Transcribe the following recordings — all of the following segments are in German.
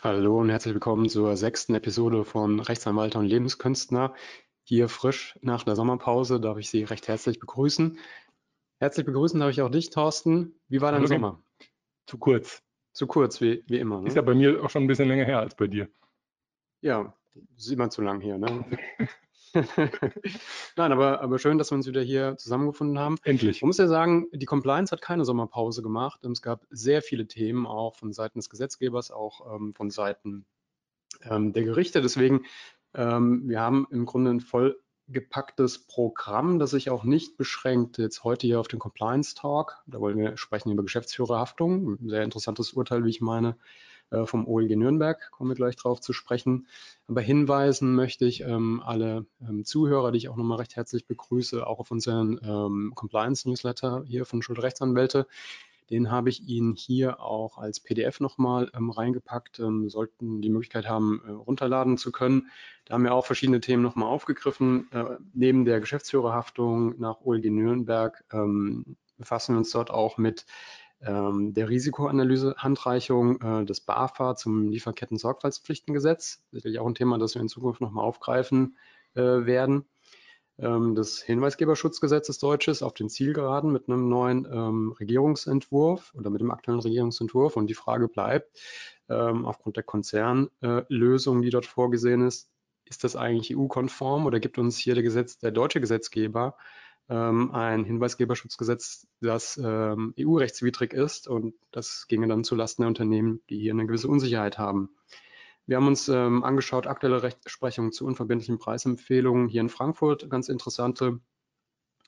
Hallo und herzlich willkommen zur sechsten Episode von Rechtsanwalt und Lebenskünstler. Hier frisch nach der Sommerpause darf ich Sie recht herzlich begrüßen. Herzlich begrüßen darf ich auch dich, Thorsten. Wie war dein Hallo, Sommer? Zu kurz. Zu kurz, wie, wie immer. Ist Ne? ja bei mir auch schon ein bisschen länger her als bei dir. Ja, ist immer zu lang hier. Ne? Nein, aber, aber schön, dass wir uns wieder hier zusammengefunden haben. Endlich. Man muss ja sagen, die Compliance hat keine Sommerpause gemacht. Es gab sehr viele Themen, auch von Seiten des Gesetzgebers, auch ähm, von Seiten ähm, der Gerichte. Deswegen, ähm, wir haben im Grunde ein vollgepacktes Programm, das sich auch nicht beschränkt jetzt heute hier auf den Compliance Talk. Da wollen wir sprechen über Geschäftsführerhaftung. Ein sehr interessantes Urteil, wie ich meine, vom OLG Nürnberg. Kommen wir gleich drauf zu sprechen. Aber hinweisen möchte ich ähm, alle ähm, Zuhörer, die ich auch nochmal recht herzlich begrüße, auch auf unseren ähm, Compliance-Newsletter hier von Schuldrechtsanwälte. Den habe ich Ihnen hier auch als PDF nochmal ähm, reingepackt. Ähm, sollten die Möglichkeit haben, äh, runterladen zu können. Da haben wir auch verschiedene Themen nochmal aufgegriffen. Äh, neben der Geschäftsführerhaftung nach OLG Nürnberg ähm, befassen wir uns dort auch mit der Risikoanalyse Handreichung äh, des BAFA zum Lieferketten-Sorgfaltspflichtengesetz. Sicherlich auch ein Thema, das wir in Zukunft nochmal aufgreifen äh, werden. Ähm, des Hinweisgeberschutzgesetzes Deutsches auf den Zielgeraden mit einem neuen ähm, Regierungsentwurf oder mit dem aktuellen Regierungsentwurf. Und die Frage bleibt, ähm, aufgrund der Konzernlösung, die dort vorgesehen ist, ist das eigentlich EU-konform oder gibt uns hier der, Gesetz, der deutsche Gesetzgeber ähm, ein Hinweisgeberschutzgesetz, das ähm, EU-rechtswidrig ist und das ginge dann zulasten der Unternehmen, die hier eine gewisse Unsicherheit haben. Wir haben uns ähm, angeschaut, aktuelle Rechtsprechung zu unverbindlichen Preisempfehlungen hier in Frankfurt. Ganz interessante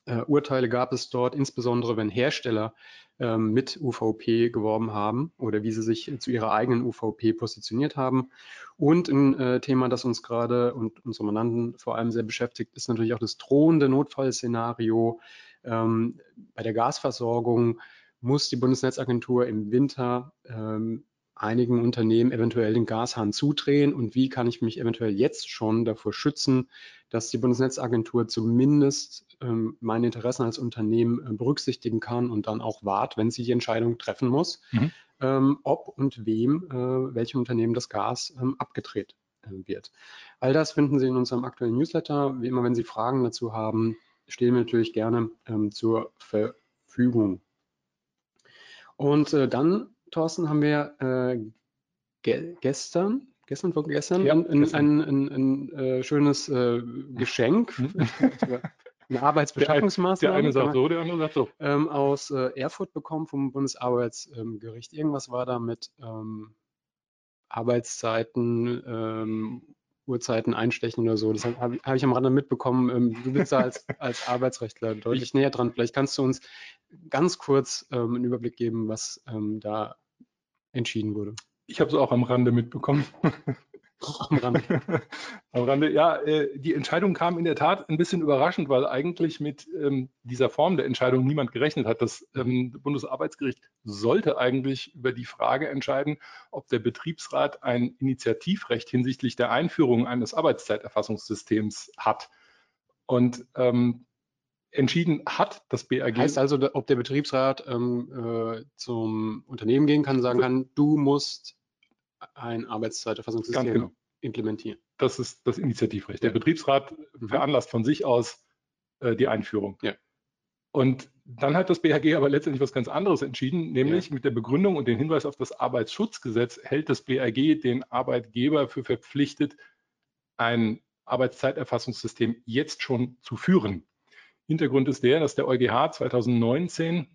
äh, Urteile gab es dort, insbesondere wenn Hersteller ähm, mit UVP geworben haben oder wie sie sich zu ihrer eigenen UVP positioniert haben. Und ein äh, Thema, das uns gerade und unsere Mandanten vor allem sehr beschäftigt, ist natürlich auch das drohende Notfallszenario. Ähm, bei der Gasversorgung muss die Bundesnetzagentur im Winter ähm, einigen Unternehmen eventuell den Gashahn zudrehen und wie kann ich mich eventuell jetzt schon davor schützen, dass die Bundesnetzagentur zumindest ähm, meine Interessen als Unternehmen äh, berücksichtigen kann und dann auch wahrt, wenn sie die Entscheidung treffen muss, Mhm. ähm, ob und wem, äh, welchem Unternehmen das Gas ähm, abgedreht äh, wird. All das finden Sie in unserem aktuellen Newsletter. Wie immer, wenn Sie Fragen dazu haben, stehen wir natürlich gerne ähm, zur Verfügung. Und äh, dann, Thorsten, haben wir äh, ge gestern, gestern, vorgestern, Ja, ein, ein, ein, ein, äh, schönes äh, Geschenk, Mhm. eine Der Arbeitsbeschaffungsmaßnahme eine sagt kann so, der andere sagt so. ähm, aus äh, Erfurt bekommen vom Bundesarbeitsgericht. Irgendwas war da mit ähm, Arbeitszeiten, ähm, Uhrzeiten einstechen oder so. Das habe hab ich am Rande mitbekommen. Ähm, du bist da als, als Arbeitsrechtler deutlich näher dran. Vielleicht kannst du uns ganz kurz ähm, einen Überblick geben, was ähm, da entschieden wurde. Ich habe es auch am Rande mitbekommen. Am Rande. am Rande, ja, äh, die Entscheidung kam in der Tat ein bisschen überraschend, weil eigentlich mit ähm, dieser Form der Entscheidung niemand gerechnet hat. Das ähm, Bundesarbeitsgericht sollte eigentlich über die Frage entscheiden, ob der Betriebsrat ein Initiativrecht hinsichtlich der Einführung eines Arbeitszeiterfassungssystems hat. Und ähm, entschieden hat das BAG. Heißt also, ob der Betriebsrat ähm, äh, zum Unternehmen gehen kann und sagen kann, du musst ein Arbeitszeiterfassungssystem genau. implementieren. Das ist das Initiativrecht. Der Ja. Betriebsrat Mhm. veranlasst von sich aus äh, die Einführung. Ja. Und dann hat das BHG aber letztendlich was ganz anderes entschieden, nämlich mit der Begründung und den Hinweis auf das Arbeitsschutzgesetz hält das BAG den Arbeitgeber für verpflichtet, ein Arbeitszeiterfassungssystem jetzt schon zu führen. Hintergrund ist der, dass der EuGH 2019,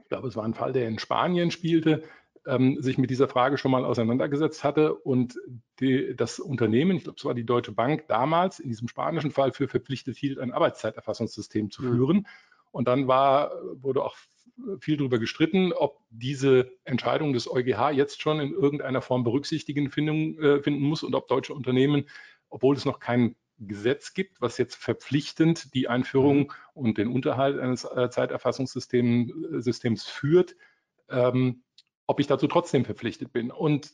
ich glaube, es war ein Fall, der in Spanien spielte, ähm, sich mit dieser Frage schon mal auseinandergesetzt hatte und die, das Unternehmen, ich glaube, es war die Deutsche Bank, damals in diesem spanischen Fall für verpflichtet hielt, ein Arbeitszeiterfassungssystem zu Mhm. führen. Und dann war, wurde auch viel darüber gestritten, ob diese Entscheidung des EuGH jetzt schon in irgendeiner Form Berücksichtigung finden, äh, finden muss und ob deutsche Unternehmen, obwohl es noch kein Gesetz gibt, was jetzt verpflichtend die Einführung und den Unterhalt eines äh, Zeiterfassungssystems äh, Systems führt, ähm, ob ich dazu trotzdem verpflichtet bin. Und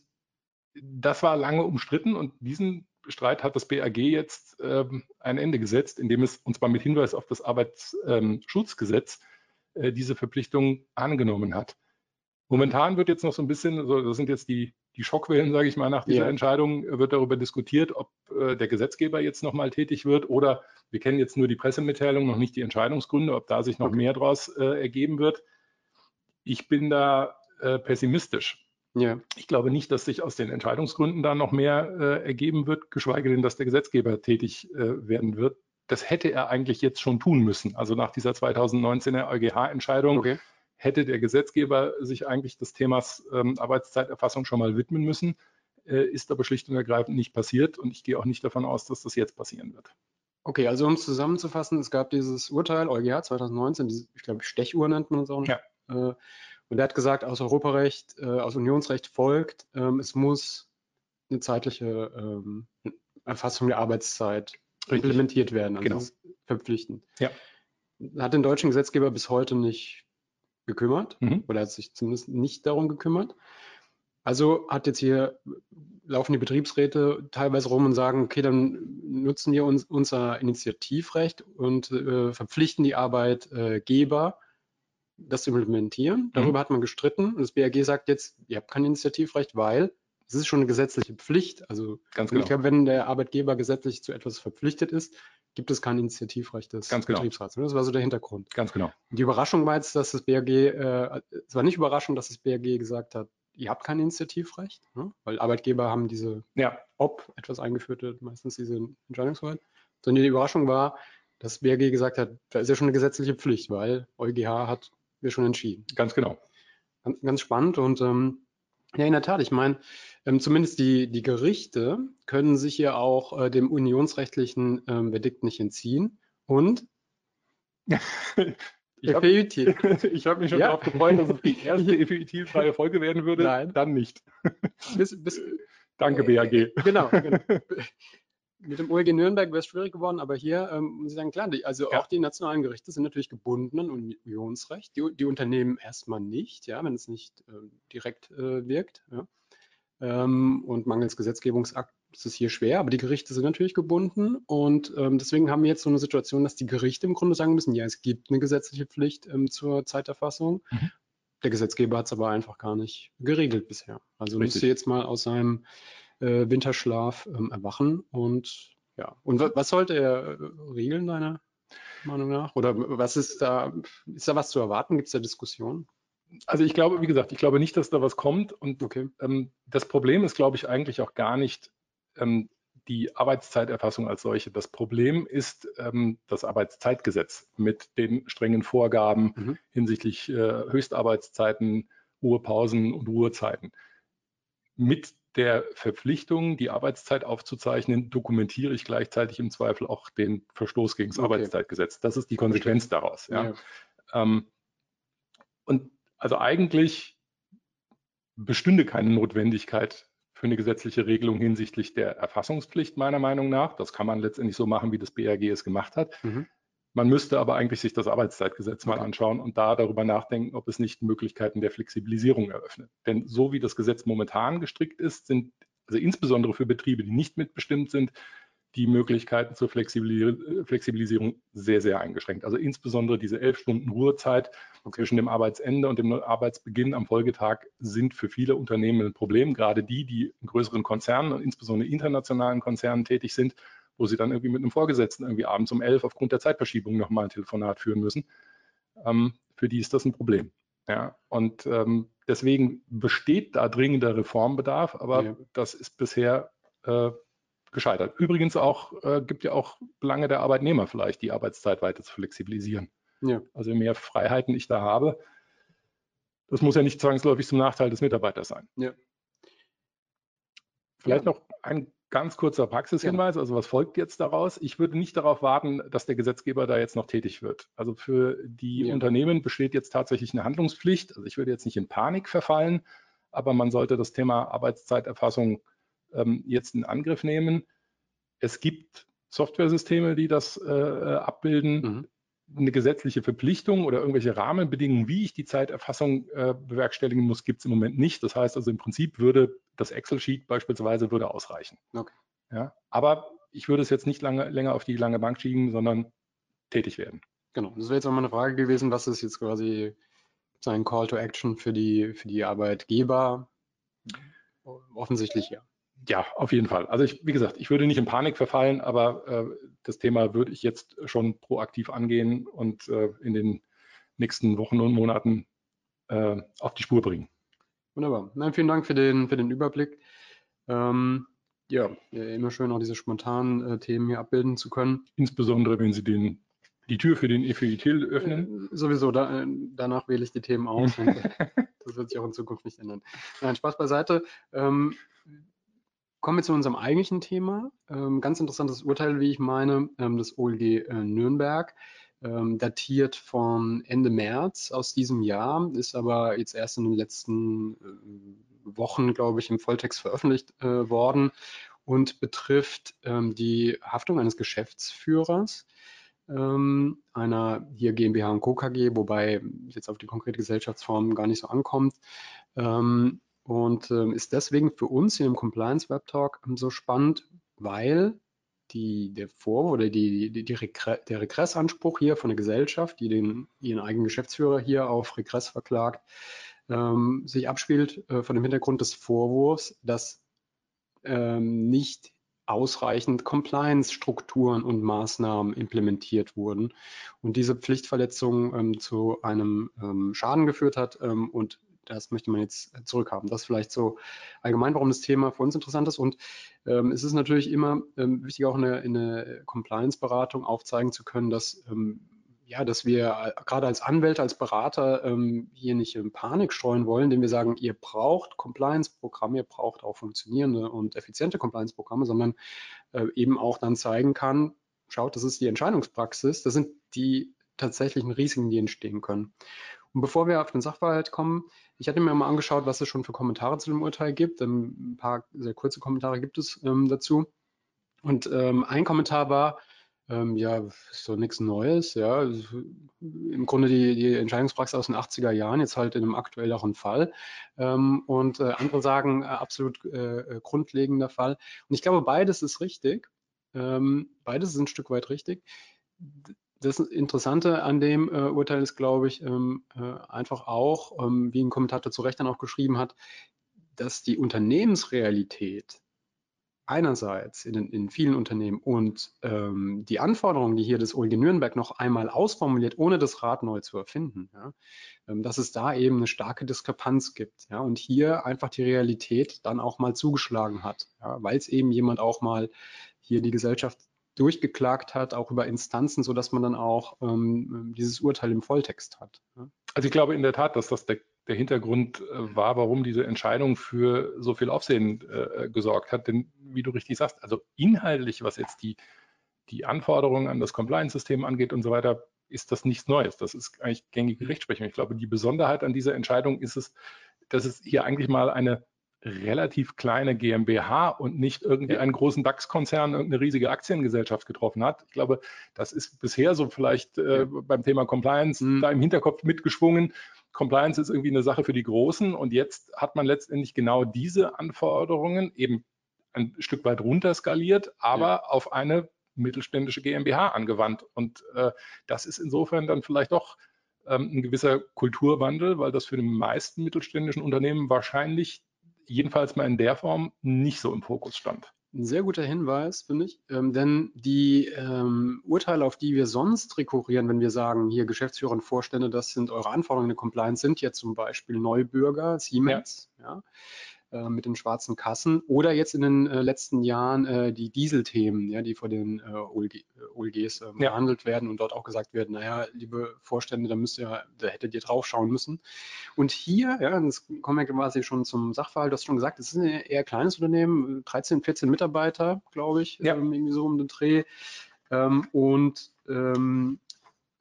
das war lange umstritten und diesen Streit hat das BAG jetzt ähm, ein Ende gesetzt, indem es, und zwar mit Hinweis auf das Arbeitsschutzgesetz, äh, diese Verpflichtung angenommen hat. Momentan wird jetzt noch so ein bisschen, so, das sind jetzt die die Schockwellen, sage ich mal, nach dieser Ja. Entscheidung äh, wird darüber diskutiert, ob äh, der Gesetzgeber jetzt nochmal tätig wird oder wir kennen jetzt nur die Pressemitteilung, noch nicht die Entscheidungsgründe, ob da sich noch Okay. mehr daraus äh, ergeben wird. Ich bin da äh, pessimistisch. Ja, Ich glaube nicht, dass sich aus den Entscheidungsgründen da noch mehr äh, ergeben wird, geschweige denn, dass der Gesetzgeber tätig äh, werden wird. Das hätte er eigentlich jetzt schon tun müssen. Also nach dieser 2019er EuGH-Entscheidung okay. Hätte der Gesetzgeber sich eigentlich des Themas ähm, Arbeitszeiterfassung schon mal widmen müssen, äh, ist aber schlicht und ergreifend nicht passiert und ich gehe auch nicht davon aus, dass das jetzt passieren wird. Okay, also um es zusammenzufassen, es gab dieses Urteil, EuGH 2019, diese, ich glaube, Stechuhr nennt man es auch. Ja. Äh, und er hat gesagt, aus Europarecht, äh, aus Unionsrecht folgt, ähm, es muss eine zeitliche ähm, Erfassung der Arbeitszeit Richtig. implementiert werden. Also Genau. verpflichtend. Ja. Hat den deutschen Gesetzgeber bis heute nicht gekümmert Mhm. oder hat sich zumindest nicht darum gekümmert. Also hat jetzt hier, laufen die Betriebsräte teilweise rum und sagen, okay, dann nutzen wir uns, unser Initiativrecht und äh, verpflichten die Arbeitgeber, das zu implementieren. Darüber hat man gestritten. Und das BAG sagt jetzt, ihr habt kein Initiativrecht, weil es ist schon eine gesetzliche Pflicht. Also Ganz genau. ich glaube, wenn der Arbeitgeber gesetzlich zu etwas verpflichtet ist, gibt es kein Initiativrecht des Ganz genau. Betriebsrats. Das war so der Hintergrund. Ganz genau. Die Überraschung war jetzt, dass das BAG, äh, es war nicht überraschend, dass das BAG gesagt hat, ihr habt kein Initiativrecht, ne? weil Arbeitgeber haben diese, Ja, ob etwas eingeführt wird, meistens diese Entscheidungshoheit. Sondern die Überraschung war, dass das BAG gesagt hat, da ist ja schon eine gesetzliche Pflicht, weil EuGH hat wir schon entschieden. ganz genau. Ganz, ganz spannend und ähm, ja, in der Tat, ich meine, ähm, zumindest die, die Gerichte können sich ja auch äh, dem unionsrechtlichen ähm, Verdikt nicht entziehen und Ich habe hab mich schon Ja. darauf gefreut, dass es die erste effektivfreie Folge werden würde. Nein. Dann nicht. bis, bis, Danke, BAG. Genau, genau. Mit dem OEG Nürnberg wäre es schwierig geworden, aber hier ähm, muss ich sagen, klar, die, also Ja. auch die nationalen Gerichte sind natürlich gebunden an Unionsrecht. Die, die Unternehmen erstmal nicht, ja, wenn es nicht ähm, direkt äh, wirkt. Ja. Ähm, und mangels Gesetzgebungsakt ist es hier schwer, aber die Gerichte sind natürlich gebunden und ähm, deswegen haben wir jetzt so eine Situation, dass die Gerichte im Grunde sagen müssen, ja, es gibt eine gesetzliche Pflicht ähm, zur Zeiterfassung. Mhm. Der Gesetzgeber hat es aber einfach gar nicht geregelt bisher. Also Richtig. müsste jetzt mal aus seinem äh, Winterschlaf ähm, erwachen und ja. Und wa was sollte er äh, regeln, deiner Meinung nach? Oder was ist da, ist da was zu erwarten? Gibt es da Diskussionen? Also ich glaube, wie gesagt, ich glaube nicht, dass da was kommt. Und Okay. ähm, das Problem ist, glaube ich, eigentlich auch gar nicht ähm, die Arbeitszeiterfassung als solche. Das Problem ist ähm, das Arbeitszeitgesetz mit den strengen Vorgaben Mhm. hinsichtlich äh, Höchstarbeitszeiten, Ruhepausen und Ruhezeiten. Mit der Verpflichtung, die Arbeitszeit aufzuzeichnen, dokumentiere ich gleichzeitig im Zweifel auch den Verstoß gegen das Okay. Arbeitszeitgesetz. Das ist die Konsequenz daraus. Ja. Ja. Ähm, und also eigentlich bestünde keine Notwendigkeit für eine gesetzliche Regelung hinsichtlich der Erfassungspflicht, meiner Meinung nach. Das kann man letztendlich so machen, wie das BRG es gemacht hat. Mhm. Man müsste aber eigentlich sich das Arbeitszeitgesetz mal anschauen und da darüber nachdenken, ob es nicht Möglichkeiten der Flexibilisierung eröffnet. Denn so wie das Gesetz momentan gestrickt ist, sind also insbesondere für Betriebe, die nicht mitbestimmt sind, die Möglichkeiten zur Flexibilis- Flexibilisierung sehr, sehr eingeschränkt. Also insbesondere diese elf Stunden Ruhezeit zwischen dem Arbeitsende und dem Arbeitsbeginn am Folgetag sind für viele Unternehmen ein Problem. Gerade die, die in größeren Konzernen und insbesondere internationalen Konzernen tätig sind, wo sie dann irgendwie mit einem Vorgesetzten irgendwie abends um elf aufgrund der Zeitverschiebung nochmal ein Telefonat führen müssen. Ähm, für die ist das ein Problem. Ja, und ähm, deswegen besteht da dringender Reformbedarf, aber Ja. das ist bisher äh, gescheitert. Übrigens auch, äh, gibt ja auch Belange der Arbeitnehmer vielleicht, die Arbeitszeit weiter zu flexibilisieren. Ja. Also je mehr Freiheiten ich da habe, das muss ja nicht zwangsläufig zum Nachteil des Mitarbeiters sein. Ja. Vielleicht noch ein ganz kurzer Praxishinweis. Also was folgt jetzt daraus? Ich würde nicht darauf warten, dass der Gesetzgeber da jetzt noch tätig wird. Also für die Ja. Unternehmen besteht jetzt tatsächlich eine Handlungspflicht. Also ich würde jetzt nicht in Panik verfallen, aber man sollte das Thema Arbeitszeiterfassung ähm, jetzt in Angriff nehmen. Es gibt Softwaresysteme, die das äh, äh, abbilden Mhm. Eine gesetzliche Verpflichtung oder irgendwelche Rahmenbedingungen, wie ich die Zeiterfassung äh, bewerkstelligen muss, gibt es im Moment nicht. Das heißt also im Prinzip würde das Excel-Sheet beispielsweise würde ausreichen. Okay. Ja, aber ich würde es jetzt nicht lange, länger auf die lange Bank schieben, sondern tätig werden. Genau. Das wäre jetzt auch mal eine Frage gewesen, was ist jetzt quasi sein Call to Action für die, für die Arbeitgeber? offensichtlich ja. Ja, auf jeden Fall. Also ich, wie gesagt, ich würde nicht in Panik verfallen, aber äh, das Thema würde ich jetzt schon proaktiv angehen und äh, in den nächsten Wochen und Monaten äh, auf die Spur bringen. Wunderbar. Nein, vielen Dank für den, für den Überblick. Ähm, ja, immer schön auch diese spontanen äh, Themen hier abbilden zu können. Insbesondere, wenn Sie den, die Tür für den EFITIL öffnen. Äh, sowieso, da, äh, danach wähle ich die Themen aus. das wird sich auch in Zukunft nicht ändern. Nein, Spaß beiseite. Ähm, kommen wir zu unserem eigentlichen Thema. Ähm, ganz interessantes Urteil, wie ich meine, ähm, das OLG äh, Nürnberg ähm, datiert von Ende März aus diesem Jahr, ist aber jetzt erst in den letzten äh, Wochen, glaube ich, im Volltext veröffentlicht äh, worden und betrifft ähm, die Haftung eines Geschäftsführers ähm, einer hier GmbH und Co. KG, wobei jetzt auf die konkrete Gesellschaftsform gar nicht so ankommt. Und ähm, ist deswegen für uns hier im Compliance Web Talk so spannend, weil die, der Vor- oder die, die, die Regre der Regressanspruch hier von der Gesellschaft, die den, ihren eigenen Geschäftsführer hier auf Regress verklagt, ähm, sich abspielt äh, von dem Hintergrund des Vorwurfs, dass ähm, nicht ausreichend Compliance-Strukturen und Maßnahmen implementiert wurden und diese Pflichtverletzung ähm, zu einem ähm, Schaden geführt hat ähm, und das möchte man jetzt zurückhaben. Das ist vielleicht so allgemein, warum das Thema für uns interessant ist. Und ähm, es ist natürlich immer ähm, wichtig, auch in der, in der Compliance-Beratung aufzeigen zu können, dass ähm, ja, dass wir gerade als Anwälte, als Berater ähm, hier nicht in Panik streuen wollen, indem wir sagen, ihr braucht Compliance-Programme, ihr braucht auch funktionierende und effiziente Compliance-Programme, sondern äh, eben auch dann zeigen kann, schaut, das ist die Entscheidungspraxis, das sind die tatsächlichen Risiken, die entstehen können. Und bevor wir auf den Sachverhalt kommen, ich hatte mir mal angeschaut, was es schon für Kommentare zu dem Urteil gibt. Ähm, ein paar sehr kurze Kommentare gibt es ähm, dazu. Und ähm, ein Kommentar war, ähm, ja, doch nichts Neues, ja. Im Grunde die, die Entscheidungspraxis aus den 80er Jahren, jetzt halt in einem aktuelleren Fall. Ähm, und äh, andere sagen, äh, absolut äh, äh grundlegender Fall. Und ich glaube, beides ist richtig. Ähm, beides ist ein Stück weit richtig das Interessante an dem äh, Urteil ist, glaube ich, ähm, äh, einfach auch, ähm, wie ein Kommentator zu Recht dann auch geschrieben hat, dass die Unternehmensrealität einerseits in, in vielen Unternehmen und ähm, die Anforderungen, die hier das OLG Nürnberg noch einmal ausformuliert, ohne das Rad neu zu erfinden, ja, ähm, dass es da eben eine starke Diskrepanz gibt. Ja, und hier einfach die Realität dann auch mal zugeschlagen hat, ja, weil es eben jemand auch mal hier die Gesellschaft durchgeklagt hat, auch über Instanzen, sodass man dann auch ähm, dieses Urteil im Volltext hat. Ja. Also ich glaube in der Tat, dass das der, der Hintergrund äh, war, warum diese Entscheidung für so viel Aufsehen äh, gesorgt hat. Denn wie du richtig sagst, also inhaltlich, was jetzt die, die Anforderungen an das Compliance-System angeht und so weiter, ist das nichts Neues. Das ist eigentlich gängige Rechtsprechung. Ich glaube, die Besonderheit an dieser Entscheidung ist es, dass es hier eigentlich mal eine relativ kleine GmbH und nicht irgendwie einen großen DAX-Konzern, irgendeine riesige Aktiengesellschaft getroffen hat. Ich glaube, das ist bisher so vielleicht äh, beim Thema Compliance mhm. da im Hinterkopf mitgeschwungen. Compliance ist irgendwie eine Sache für die Großen und jetzt hat man letztendlich genau diese Anforderungen eben ein Stück weit runterskaliert, aber ja. auf eine mittelständische GmbH angewandt. Und äh, das ist insofern dann vielleicht doch ähm, ein gewisser Kulturwandel, weil das für die meisten mittelständischen Unternehmen wahrscheinlich jedenfalls mal in der Form nicht so im Fokus stand. Ein sehr guter Hinweis, finde ich. Ähm, denn die ähm, Urteile, auf die wir sonst rekurrieren, wenn wir sagen, hier Geschäftsführer und Vorstände, das sind eure Anforderungen in der Compliance, sind jetzt zum Beispiel Neubürger, Siemens. Ja. ja. Äh, mit den schwarzen Kassen oder jetzt in den äh, letzten Jahren äh, die Dieselthemen, ja, die vor den äh, OLG, OLGs äh, ja. behandelt werden und dort auch gesagt werden, naja, liebe Vorstände, da müsst ihr, da hättet ihr drauf schauen müssen. Und hier, ja, das kommen wir quasi schon zum Sachverhalt, du hast schon gesagt, es ist ein eher kleines Unternehmen, 13, 14 Mitarbeiter, glaube ich, ja. ähm, irgendwie so um den Dreh. Ähm, und ähm,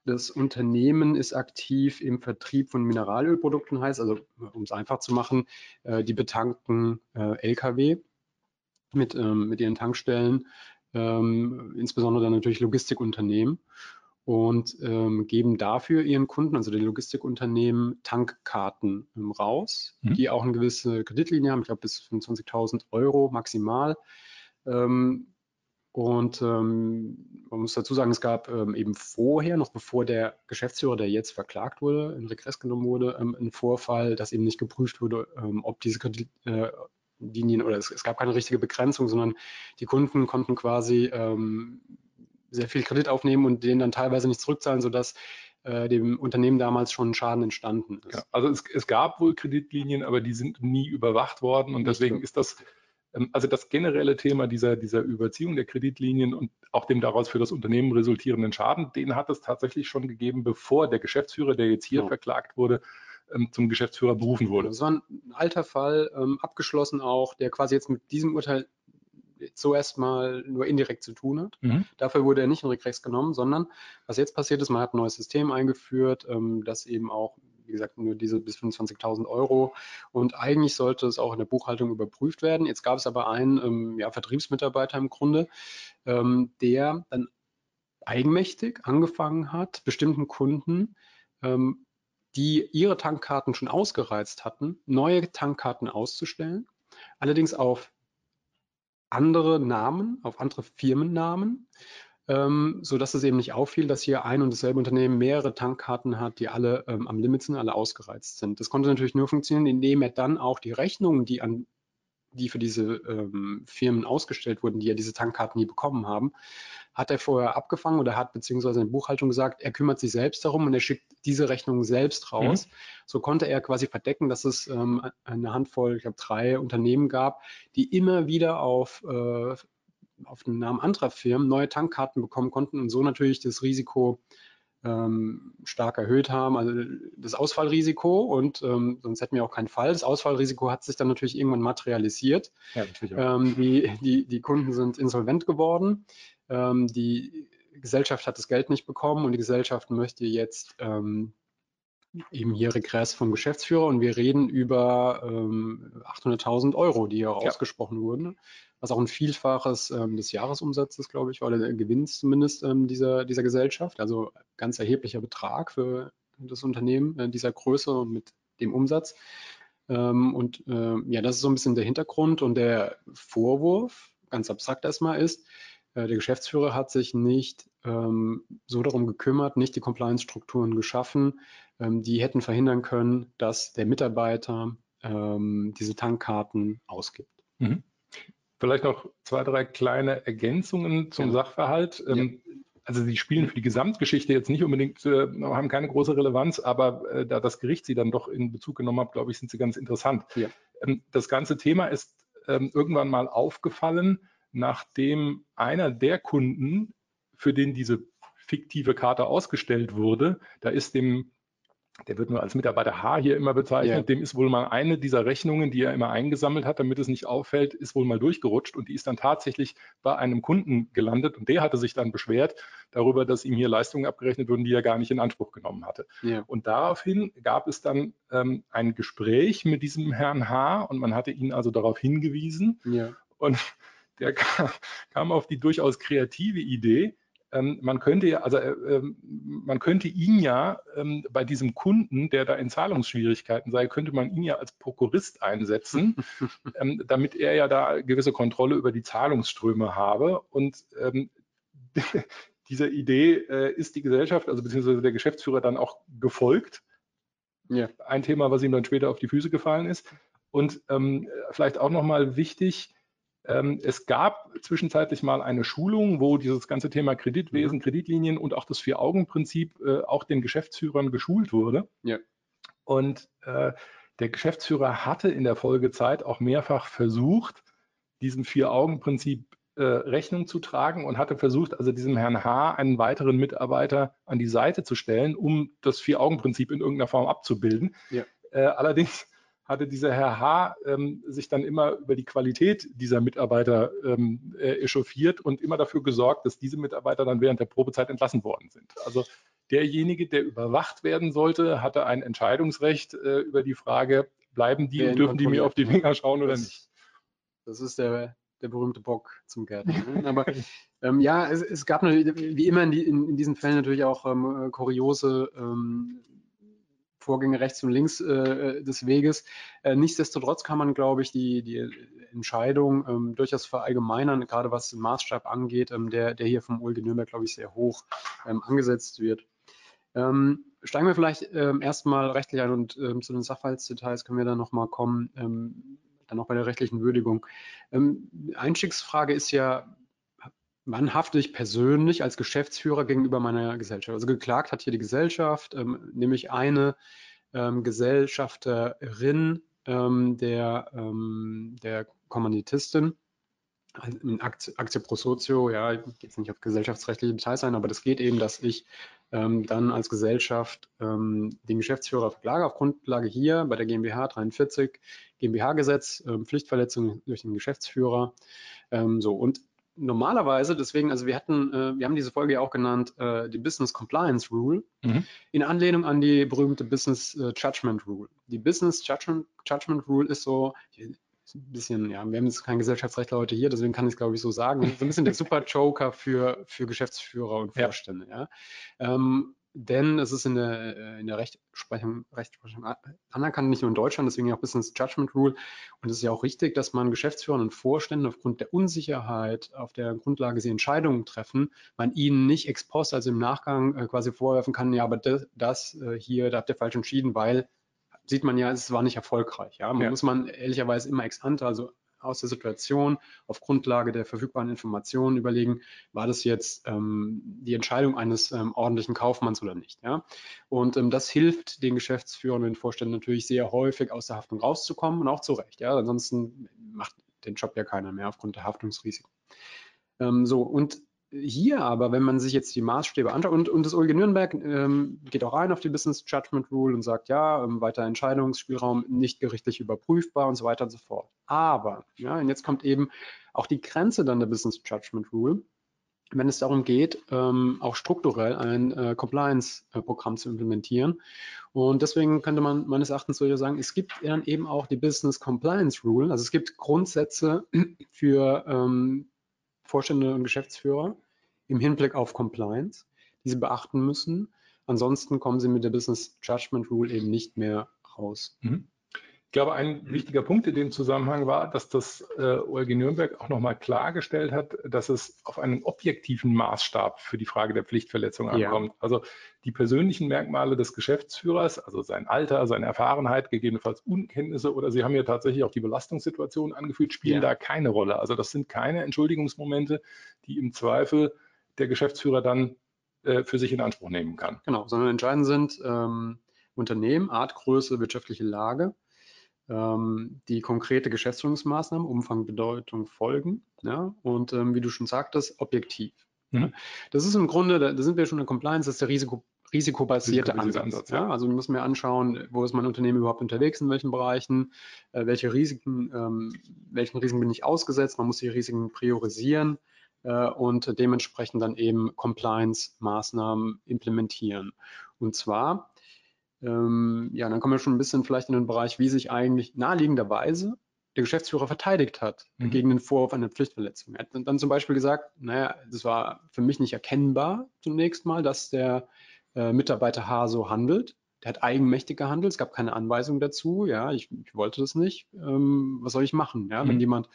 das Unternehmen ist aktiv im Vertrieb von Mineralölprodukten, heißt also, um es einfach zu machen, äh, die betanken äh, Lkw mit, ähm, mit ihren Tankstellen, ähm, insbesondere dann natürlich Logistikunternehmen und ähm, geben dafür ihren Kunden, also den Logistikunternehmen, Tankkarten ähm, raus, mhm. die auch eine gewisse Kreditlinie haben, ich glaube bis 25.000 Euro maximal. Ähm, und ähm, man muss dazu sagen, es gab ähm, eben vorher, noch bevor der Geschäftsführer, der jetzt verklagt wurde, in Regress genommen wurde, ähm, einen Vorfall, dass eben nicht geprüft wurde, ähm, ob diese Kredit, äh, Kreditlinien oder es, es, gab keine richtige Begrenzung, sondern die Kunden konnten quasi ähm, sehr viel Kredit aufnehmen und den dann teilweise nicht zurückzahlen, sodass äh, dem Unternehmen damals schon Schaden entstanden ist. Ja, also es, es, gab wohl Kreditlinien, aber die sind nie überwacht worden und deswegen ist das also das generelle Thema dieser, dieser Überziehung der Kreditlinien und auch dem daraus für das Unternehmen resultierenden Schaden, den hat es tatsächlich schon gegeben, bevor der Geschäftsführer, der jetzt hier ja. verklagt wurde, ähm, zum Geschäftsführer berufen wurde. Das war ein alter Fall, ähm, abgeschlossen auch, der quasi jetzt mit diesem Urteil so erstmal nur indirekt zu tun hat. Mhm. Dafür wurde er nicht in Regress genommen, sondern was jetzt passiert ist, man hat ein neues System eingeführt, ähm, das eben auch, wie gesagt, nur diese bis 25.000 Euro. Und eigentlich sollte es auch in der Buchhaltung überprüft werden. Jetzt gab es aber einen ähm, ja, Vertriebsmitarbeiter im Grunde, ähm, der dann eigenmächtig angefangen hat, bestimmten Kunden ähm, die ihre Tankkarten schon ausgereizt hatten, neue Tankkarten auszustellen, allerdings auf andere Namen, auf andere Firmennamen, ähm, so dass es eben nicht auffiel, dass hier ein und dasselbe Unternehmen mehrere Tankkarten hat, die alle ähm, am Limit sind, alle ausgereizt sind. Das konnte natürlich nur funktionieren, indem er dann auch die Rechnungen, die an die für diese ähm, Firmen ausgestellt wurden, die ja diese Tankkarten nie bekommen haben, hat er vorher abgefangen oder hat beziehungsweise in der Buchhaltung gesagt, er kümmert sich selbst darum und er schickt diese Rechnung selbst raus. Mhm. So konnte er quasi verdecken, dass es ähm, eine Handvoll, ich glaube drei Unternehmen gab, die immer wieder auf, äh, auf den Namen anderer Firmen neue Tankkarten bekommen konnten und so natürlich das Risiko ähm, stark erhöht haben, also das Ausfallrisiko und ähm, sonst hätten wir auch keinen Fall. Das Ausfallrisiko hat sich dann natürlich irgendwann materialisiert. Ja, ähm, die, die, die Kunden sind insolvent geworden. Ähm, die Gesellschaft hat das Geld nicht bekommen und die Gesellschaft möchte jetzt ähm, eben hier Regress vom Geschäftsführer und wir reden über ähm, 800.000 Euro, die hier ja. ausgesprochen wurden, was auch ein Vielfaches ähm, des Jahresumsatzes, glaube ich, oder der Gewinns zumindest ähm, dieser, dieser Gesellschaft, also ganz erheblicher Betrag für das Unternehmen äh, dieser Größe und mit dem Umsatz. Ähm, und äh, ja, das ist so ein bisschen der Hintergrund und der Vorwurf, ganz abstrakt erstmal, ist, äh, der Geschäftsführer hat sich nicht ähm, so darum gekümmert, nicht die Compliance-Strukturen geschaffen, die hätten verhindern können, dass der Mitarbeiter ähm, diese Tankkarten ausgibt. Mhm. Vielleicht noch zwei, drei kleine Ergänzungen zum ja. Sachverhalt. Ähm, ja. Also sie spielen für die Gesamtgeschichte jetzt nicht unbedingt, äh, haben keine große Relevanz, aber äh, da das Gericht sie dann doch in Bezug genommen hat, glaube ich, sind sie ganz interessant. Ja. Ähm, das ganze Thema ist ähm, irgendwann mal aufgefallen, nachdem einer der Kunden, für den diese fiktive Karte ausgestellt wurde, da ist dem der wird nur als Mitarbeiter H hier immer bezeichnet, ja. dem ist wohl mal eine dieser Rechnungen, die er immer eingesammelt hat, damit es nicht auffällt, ist wohl mal durchgerutscht und die ist dann tatsächlich bei einem Kunden gelandet und der hatte sich dann beschwert darüber, dass ihm hier Leistungen abgerechnet wurden, die er gar nicht in Anspruch genommen hatte. Ja. Und daraufhin gab es dann ähm, ein Gespräch mit diesem Herrn H und man hatte ihn also darauf hingewiesen ja. und der kam, kam auf die durchaus kreative Idee, man könnte also äh, ähm, man könnte ihn ja ähm, bei diesem Kunden, der da in Zahlungsschwierigkeiten sei, könnte man ihn ja als Prokurist einsetzen, ähm, damit er ja da gewisse Kontrolle über die Zahlungsströme habe. Und ähm, dieser Idee äh, ist die Gesellschaft, also beziehungsweise der Geschäftsführer dann auch gefolgt. Ja. Ein Thema, was ihm dann später auf die Füße gefallen ist. Und ähm, vielleicht auch nochmal wichtig, ähm, es gab zwischenzeitlich mal eine Schulung, wo dieses ganze Thema Kreditwesen, mhm. Kreditlinien und auch das Vier-Augen-Prinzip äh, auch den Geschäftsführern geschult wurde. Ja. Und äh, der Geschäftsführer hatte in der Folgezeit auch mehrfach versucht, diesem Vier-Augen-Prinzip äh, Rechnung zu tragen und hatte versucht, also diesem Herrn H. einen weiteren Mitarbeiter an die Seite zu stellen, um das Vier-Augen-Prinzip in irgendeiner Form abzubilden. Ja. Äh, allerdings hatte dieser Herr H. Ähm, sich dann immer über die Qualität dieser Mitarbeiter ähm, äh, echauffiert und immer dafür gesorgt, dass diese Mitarbeiter dann während der Probezeit entlassen worden sind. Also derjenige, der überwacht werden sollte, hatte ein Entscheidungsrecht äh, über die Frage, bleiben die und dürfen die mir auf die Finger schauen oder nicht. Das ist der, der berühmte Bock zum Gärtner. Ne? Aber ähm, ja, es, es, gab wie immer in, die, in, in, diesen Fällen natürlich auch ähm, kuriose ähm, Vorgänge rechts und links äh, des Weges. Äh, nichtsdestotrotz kann man, glaube ich, die, die Entscheidung ähm, durchaus verallgemeinern, gerade was den Maßstab angeht, ähm, der, der hier vom OLG Nürnberg, glaube ich, sehr hoch ähm, angesetzt wird. Ähm, steigen wir vielleicht ähm, erstmal rechtlich ein und ähm, zu den Sachverhaltsdetails können wir dann nochmal kommen. dann auch bei der rechtlichen Würdigung. Einstiegsfrage ist ja, wann hafte ich persönlich als Geschäftsführer gegenüber meiner Gesellschaft? Also geklagt hat hier die Gesellschaft, ähm, nämlich eine ähm, Gesellschafterin ähm, der, ähm, der Kommanditistin. Aktie, Aktie pro Sozio, ja, jetzt nicht auf gesellschaftsrechtliche Details ein, aber das geht eben, dass ich ähm, dann als Gesellschaft ähm, den Geschäftsführer verklage auf Grundlage hier bei der GmbH 43, GmbH-Gesetz, Pflichtverletzung durch den Geschäftsführer. So und normalerweise, deswegen, also wir hatten, äh, wir haben diese Folge ja auch genannt, äh, die Business Compliance Rule, mhm. in Anlehnung an die berühmte Business äh, Judgment Rule. Die Business Judgment, Judgment Rule ist so, ein bisschen, ja, wir haben jetzt keinen Gesellschaftsrechtler heute hier, deswegen kann ich es, glaube ich, so sagen, so ein bisschen der Super Joker für, für Geschäftsführer und Vorstände, ja. ja. Ähm, denn es ist in der, äh, in der Rechtsprechung, Rechtsprechung anerkannt, nicht nur in Deutschland, deswegen auch Business Judgment Rule. Und es ist ja auch richtig, dass man Geschäftsführern und Vorständen aufgrund der Unsicherheit, auf der Grundlage sie Entscheidungen treffen, man ihnen nicht ex post, also im Nachgang äh, quasi vorwerfen kann, ja, aber das, das äh, hier, da habt ihr falsch entschieden, weil sieht man ja, es war nicht erfolgreich. Ja, man ja. muss man ehrlicherweise immer ex ante, also aus der Situation auf Grundlage der verfügbaren Informationen überlegen, war das jetzt ähm, die Entscheidung eines ähm, ordentlichen Kaufmanns oder nicht. Ja? Und ähm, das hilft den Geschäftsführern und den Vorständen natürlich sehr häufig aus der Haftung rauszukommen und auch zu Recht. Ja? Ansonsten macht den Job ja keiner mehr aufgrund der Haftungsrisiken. Ähm, so, und hier aber, wenn man sich jetzt die Maßstäbe anschaut, und, und das OLG Nürnberg ähm, geht auch ein auf die Business Judgment Rule und sagt, ja, ähm, weiter Entscheidungsspielraum nicht gerichtlich überprüfbar und so weiter und so fort. Aber, ja, und jetzt kommt eben auch die Grenze dann der Business Judgment Rule, wenn es darum geht, ähm, auch strukturell ein äh, Compliance-Programm zu implementieren. Und deswegen könnte man meines Erachtens so sagen, es gibt dann eben auch die Business Compliance Rule. Also es gibt Grundsätze für ähm, Vorstände und Geschäftsführer im Hinblick auf Compliance, die sie beachten müssen. Ansonsten kommen sie mit der Business Judgment Rule eben nicht mehr raus. Mhm. Ich glaube, ein wichtiger Punkt in dem Zusammenhang war, dass das äh, OLG Nürnberg auch nochmal klargestellt hat, dass es auf einen objektiven Maßstab für die Frage der Pflichtverletzung ankommt. Ja. Also die persönlichen Merkmale des Geschäftsführers, also sein Alter, seine Erfahrenheit, gegebenenfalls Unkenntnisse oder Sie haben ja tatsächlich auch die Belastungssituation angeführt, spielen ja. da keine Rolle. Also das sind keine Entschuldigungsmomente, die im Zweifel der Geschäftsführer dann äh, für sich in Anspruch nehmen kann. Genau, sondern entscheidend sind ähm, Unternehmen, Art, Größe, wirtschaftliche Lage ähm, die konkrete Geschäftsführungsmaßnahmen, Umfang, Bedeutung, Folgen. Ja? Und ähm, wie du schon sagtest, objektiv. Mhm. Das ist im Grunde, da, da, sind wir schon in Compliance, das ist der Risiko, risikobasierte Ansatz. Ansatz ja. Also wir müssen mir anschauen, wo ist mein Unternehmen überhaupt unterwegs, in welchen Bereichen, äh, welche Risiken, ähm, welchen Risiken bin ich ausgesetzt. Man muss die Risiken priorisieren und dementsprechend dann eben Compliance-Maßnahmen implementieren. Und zwar ähm, ja, dann kommen wir schon ein bisschen vielleicht in den Bereich, wie sich eigentlich naheliegenderweise der Geschäftsführer verteidigt hat mhm. gegen den Vorwurf einer Pflichtverletzung. Er hat dann zum Beispiel gesagt, naja, das war für mich nicht erkennbar zunächst mal, dass der äh, Mitarbeiter H so handelt. Der hat eigenmächtig gehandelt, es gab keine Anweisung dazu, ja, ich, ich wollte das nicht. Ähm, was soll ich machen, ja, mhm. wenn jemand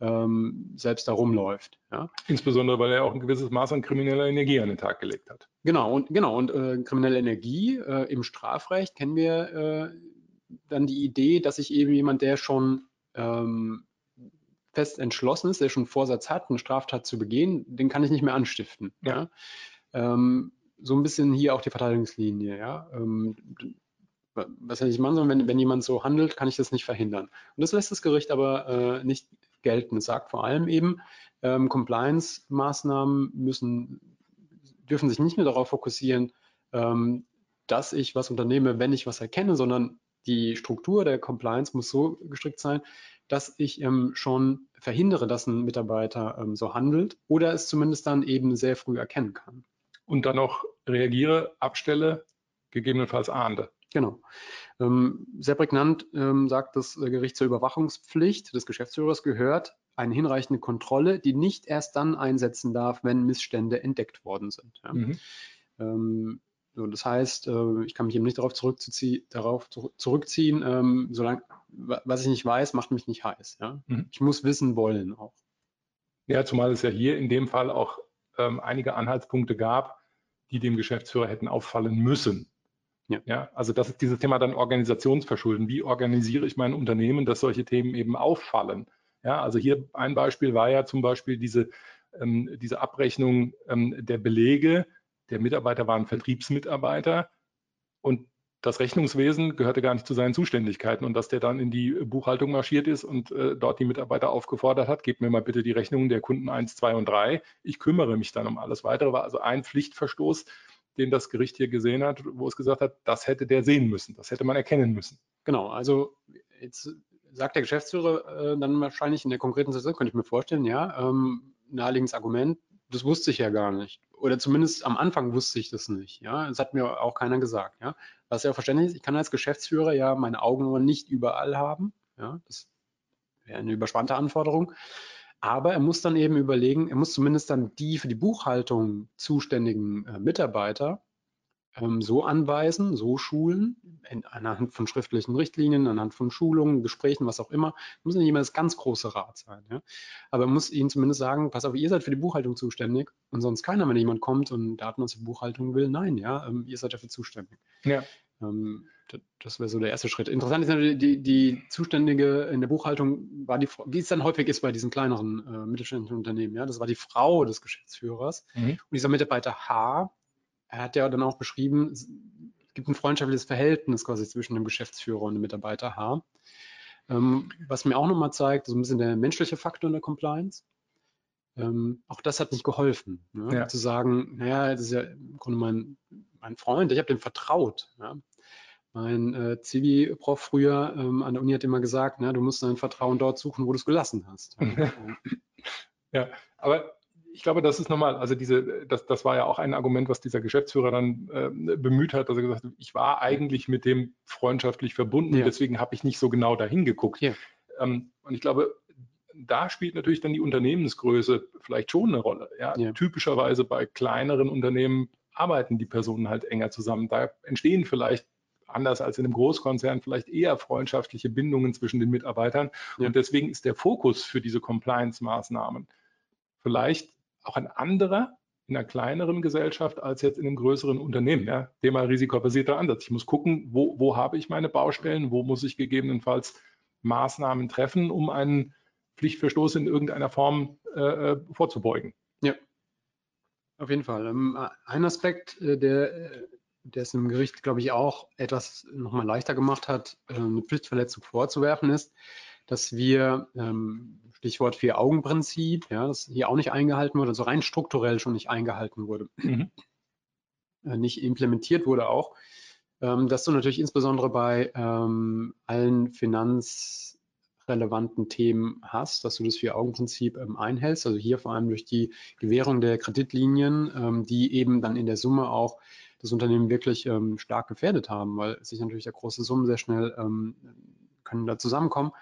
ähm, selbst da rumläuft. Ja. Insbesondere, weil er auch ein gewisses Maß an krimineller Energie an den Tag gelegt hat. Genau, und genau, und äh, kriminelle Energie äh, im Strafrecht kennen wir äh, dann die Idee, dass sich eben jemand, der schon ähm, fest entschlossen ist, der schon Vorsatz hat, eine Straftat zu begehen, den kann ich nicht mehr anstiften. Ja. ja? Ähm, so ein bisschen hier auch die Verteidigungslinie, ja. Ähm, was hätte ich machen sollen, wenn, wenn jemand so handelt, kann ich das nicht verhindern. Und das lässt das Gericht aber äh, nicht gelten. Es sagt vor allem eben, ähm, Compliance-Maßnahmen müssen, dürfen sich nicht mehr darauf fokussieren, ähm, dass ich was unternehme, wenn ich was erkenne, sondern die Struktur der Compliance muss so gestrickt sein, dass ich ähm, schon verhindere, dass ein Mitarbeiter ähm, so handelt oder es zumindest dann eben sehr früh erkennen kann. Und dann noch reagiere, abstelle, gegebenenfalls ahnde. Genau. Ähm, sehr prägnant ähm, sagt das äh, Gericht zur Überwachungspflicht des Geschäftsführers gehört eine hinreichende Kontrolle, die nicht erst dann einsetzen darf, wenn Missstände entdeckt worden sind. Mhm. Ähm, so, das heißt, äh, ich kann mich eben nicht darauf, darauf zurückziehen, ähm, solange was ich nicht weiß, macht mich nicht heiß. Ja. Mhm. Ich muss wissen wollen auch. Ja, zumal es ja hier in dem Fall auch ähm, einige Anhaltspunkte gab, die dem Geschäftsführer hätten auffallen müssen. Ja. ja. also das ist dieses Thema dann Organisationsverschulden. Wie organisiere ich mein Unternehmen, dass solche Themen eben auffallen? Ja, also hier ein Beispiel war ja zum Beispiel diese, ähm, diese Abrechnung ähm, der Belege. Der Mitarbeiter waren Vertriebsmitarbeiter und das Rechnungswesen gehörte gar nicht zu seinen Zuständigkeiten und dass der dann in die Buchhaltung marschiert ist und äh, dort die Mitarbeiter aufgefordert hat, gebt mir mal bitte die Rechnungen der Kunden 1, 2 und 3. Ich kümmere mich dann um alles weitere. War also ein Pflichtverstoß, den das Gericht hier gesehen hat, wo es gesagt hat, das hätte der sehen müssen, das hätte man erkennen müssen. Genau, also jetzt sagt der Geschäftsführer äh, dann wahrscheinlich in der konkreten Situation, könnte ich mir vorstellen, ja, ähm, naheliegendes Argument, das wusste ich ja gar nicht. Oder zumindest am Anfang wusste ich das nicht. Ja, das hat mir auch keiner gesagt. Ja, was ja auch verständlich ist. Ich kann als Geschäftsführer ja meine Augen nicht überall haben. Ja, das wäre eine überspannte Anforderung. Aber er muss dann eben überlegen, er muss zumindest dann die für die Buchhaltung zuständigen äh, Mitarbeiter ähm, so anweisen, so schulen, in, anhand von schriftlichen Richtlinien, anhand von Schulungen, Gesprächen, was auch immer. Muss nicht immer das ganz große Rad sein. Ja? Aber er muss ihnen zumindest sagen, pass auf, ihr seid für die Buchhaltung zuständig und sonst keiner, wenn jemand kommt und Daten aus der Buchhaltung will. Nein, ja, ähm, ihr seid dafür zuständig. Ja. Ähm, das wäre so der erste Schritt. Interessant ist natürlich, die, die Zuständige in der Buchhaltung war die wie es dann häufig ist bei diesen kleineren äh, mittelständischen Unternehmen, ja, das war die Frau des Geschäftsführers. Mhm. Und dieser Mitarbeiter H, er hat ja dann auch beschrieben, es gibt ein freundschaftliches Verhältnis quasi zwischen dem Geschäftsführer und dem Mitarbeiter H. Ähm, was mir auch nochmal zeigt, so ein bisschen der menschliche Faktor in der Compliance. Ähm, auch das hat nicht geholfen. Ne? Ja. Zu sagen, naja, das ist ja im Grunde mein, mein Freund, ich habe dem vertraut. Ja? Mein äh, Zivi-Prof früher ähm, an der Uni hat immer gesagt, na, du musst dein Vertrauen dort suchen, wo du es gelassen hast. ja, aber ich glaube, das ist normal. Also diese, das, das war ja auch ein Argument, was dieser Geschäftsführer dann äh, bemüht hat, dass er gesagt hat, ich war eigentlich mit dem freundschaftlich verbunden, ja. deswegen habe ich nicht so genau dahin geguckt. Ja. Ähm, und ich glaube, da spielt natürlich dann die Unternehmensgröße vielleicht schon eine Rolle. Ja? ja? Typischerweise bei kleineren Unternehmen arbeiten die Personen halt enger zusammen. Da entstehen vielleicht anders als in einem Großkonzern vielleicht eher freundschaftliche Bindungen zwischen den Mitarbeitern. Und deswegen ist der Fokus für diese Compliance-Maßnahmen vielleicht auch ein anderer in einer kleineren Gesellschaft als jetzt in einem größeren Unternehmen. Ja? Thema risikobasierter Ansatz. Ich muss gucken, wo, wo habe ich meine Baustellen, wo muss ich gegebenenfalls Maßnahmen treffen, um einen Pflichtverstoß in irgendeiner Form äh, äh vorzubeugen. Ja, auf jeden Fall. Ähm, ein Aspekt, äh, der, äh, der es im Gericht, glaube ich, auch etwas nochmal leichter gemacht hat, eine Pflichtverletzung vorzuwerfen, ist, dass wir ähm, Stichwort Vier-Augen-Prinzip, ja, das hier auch nicht eingehalten wurde, also rein strukturell schon nicht eingehalten wurde, mhm. Äh, nicht implementiert wurde auch, ähm, dass du natürlich insbesondere bei ähm, allen finanzrelevanten Themen hast, dass du das Vier-Augen-Prinzip ähm, einhältst, also hier vor allem durch die Gewährung der Kreditlinien, ähm, die eben dann in der Summe auch das Unternehmen wirklich ähm, stark gefährdet haben, weil sich natürlich der große Summen sehr schnell können da zusammenkommen.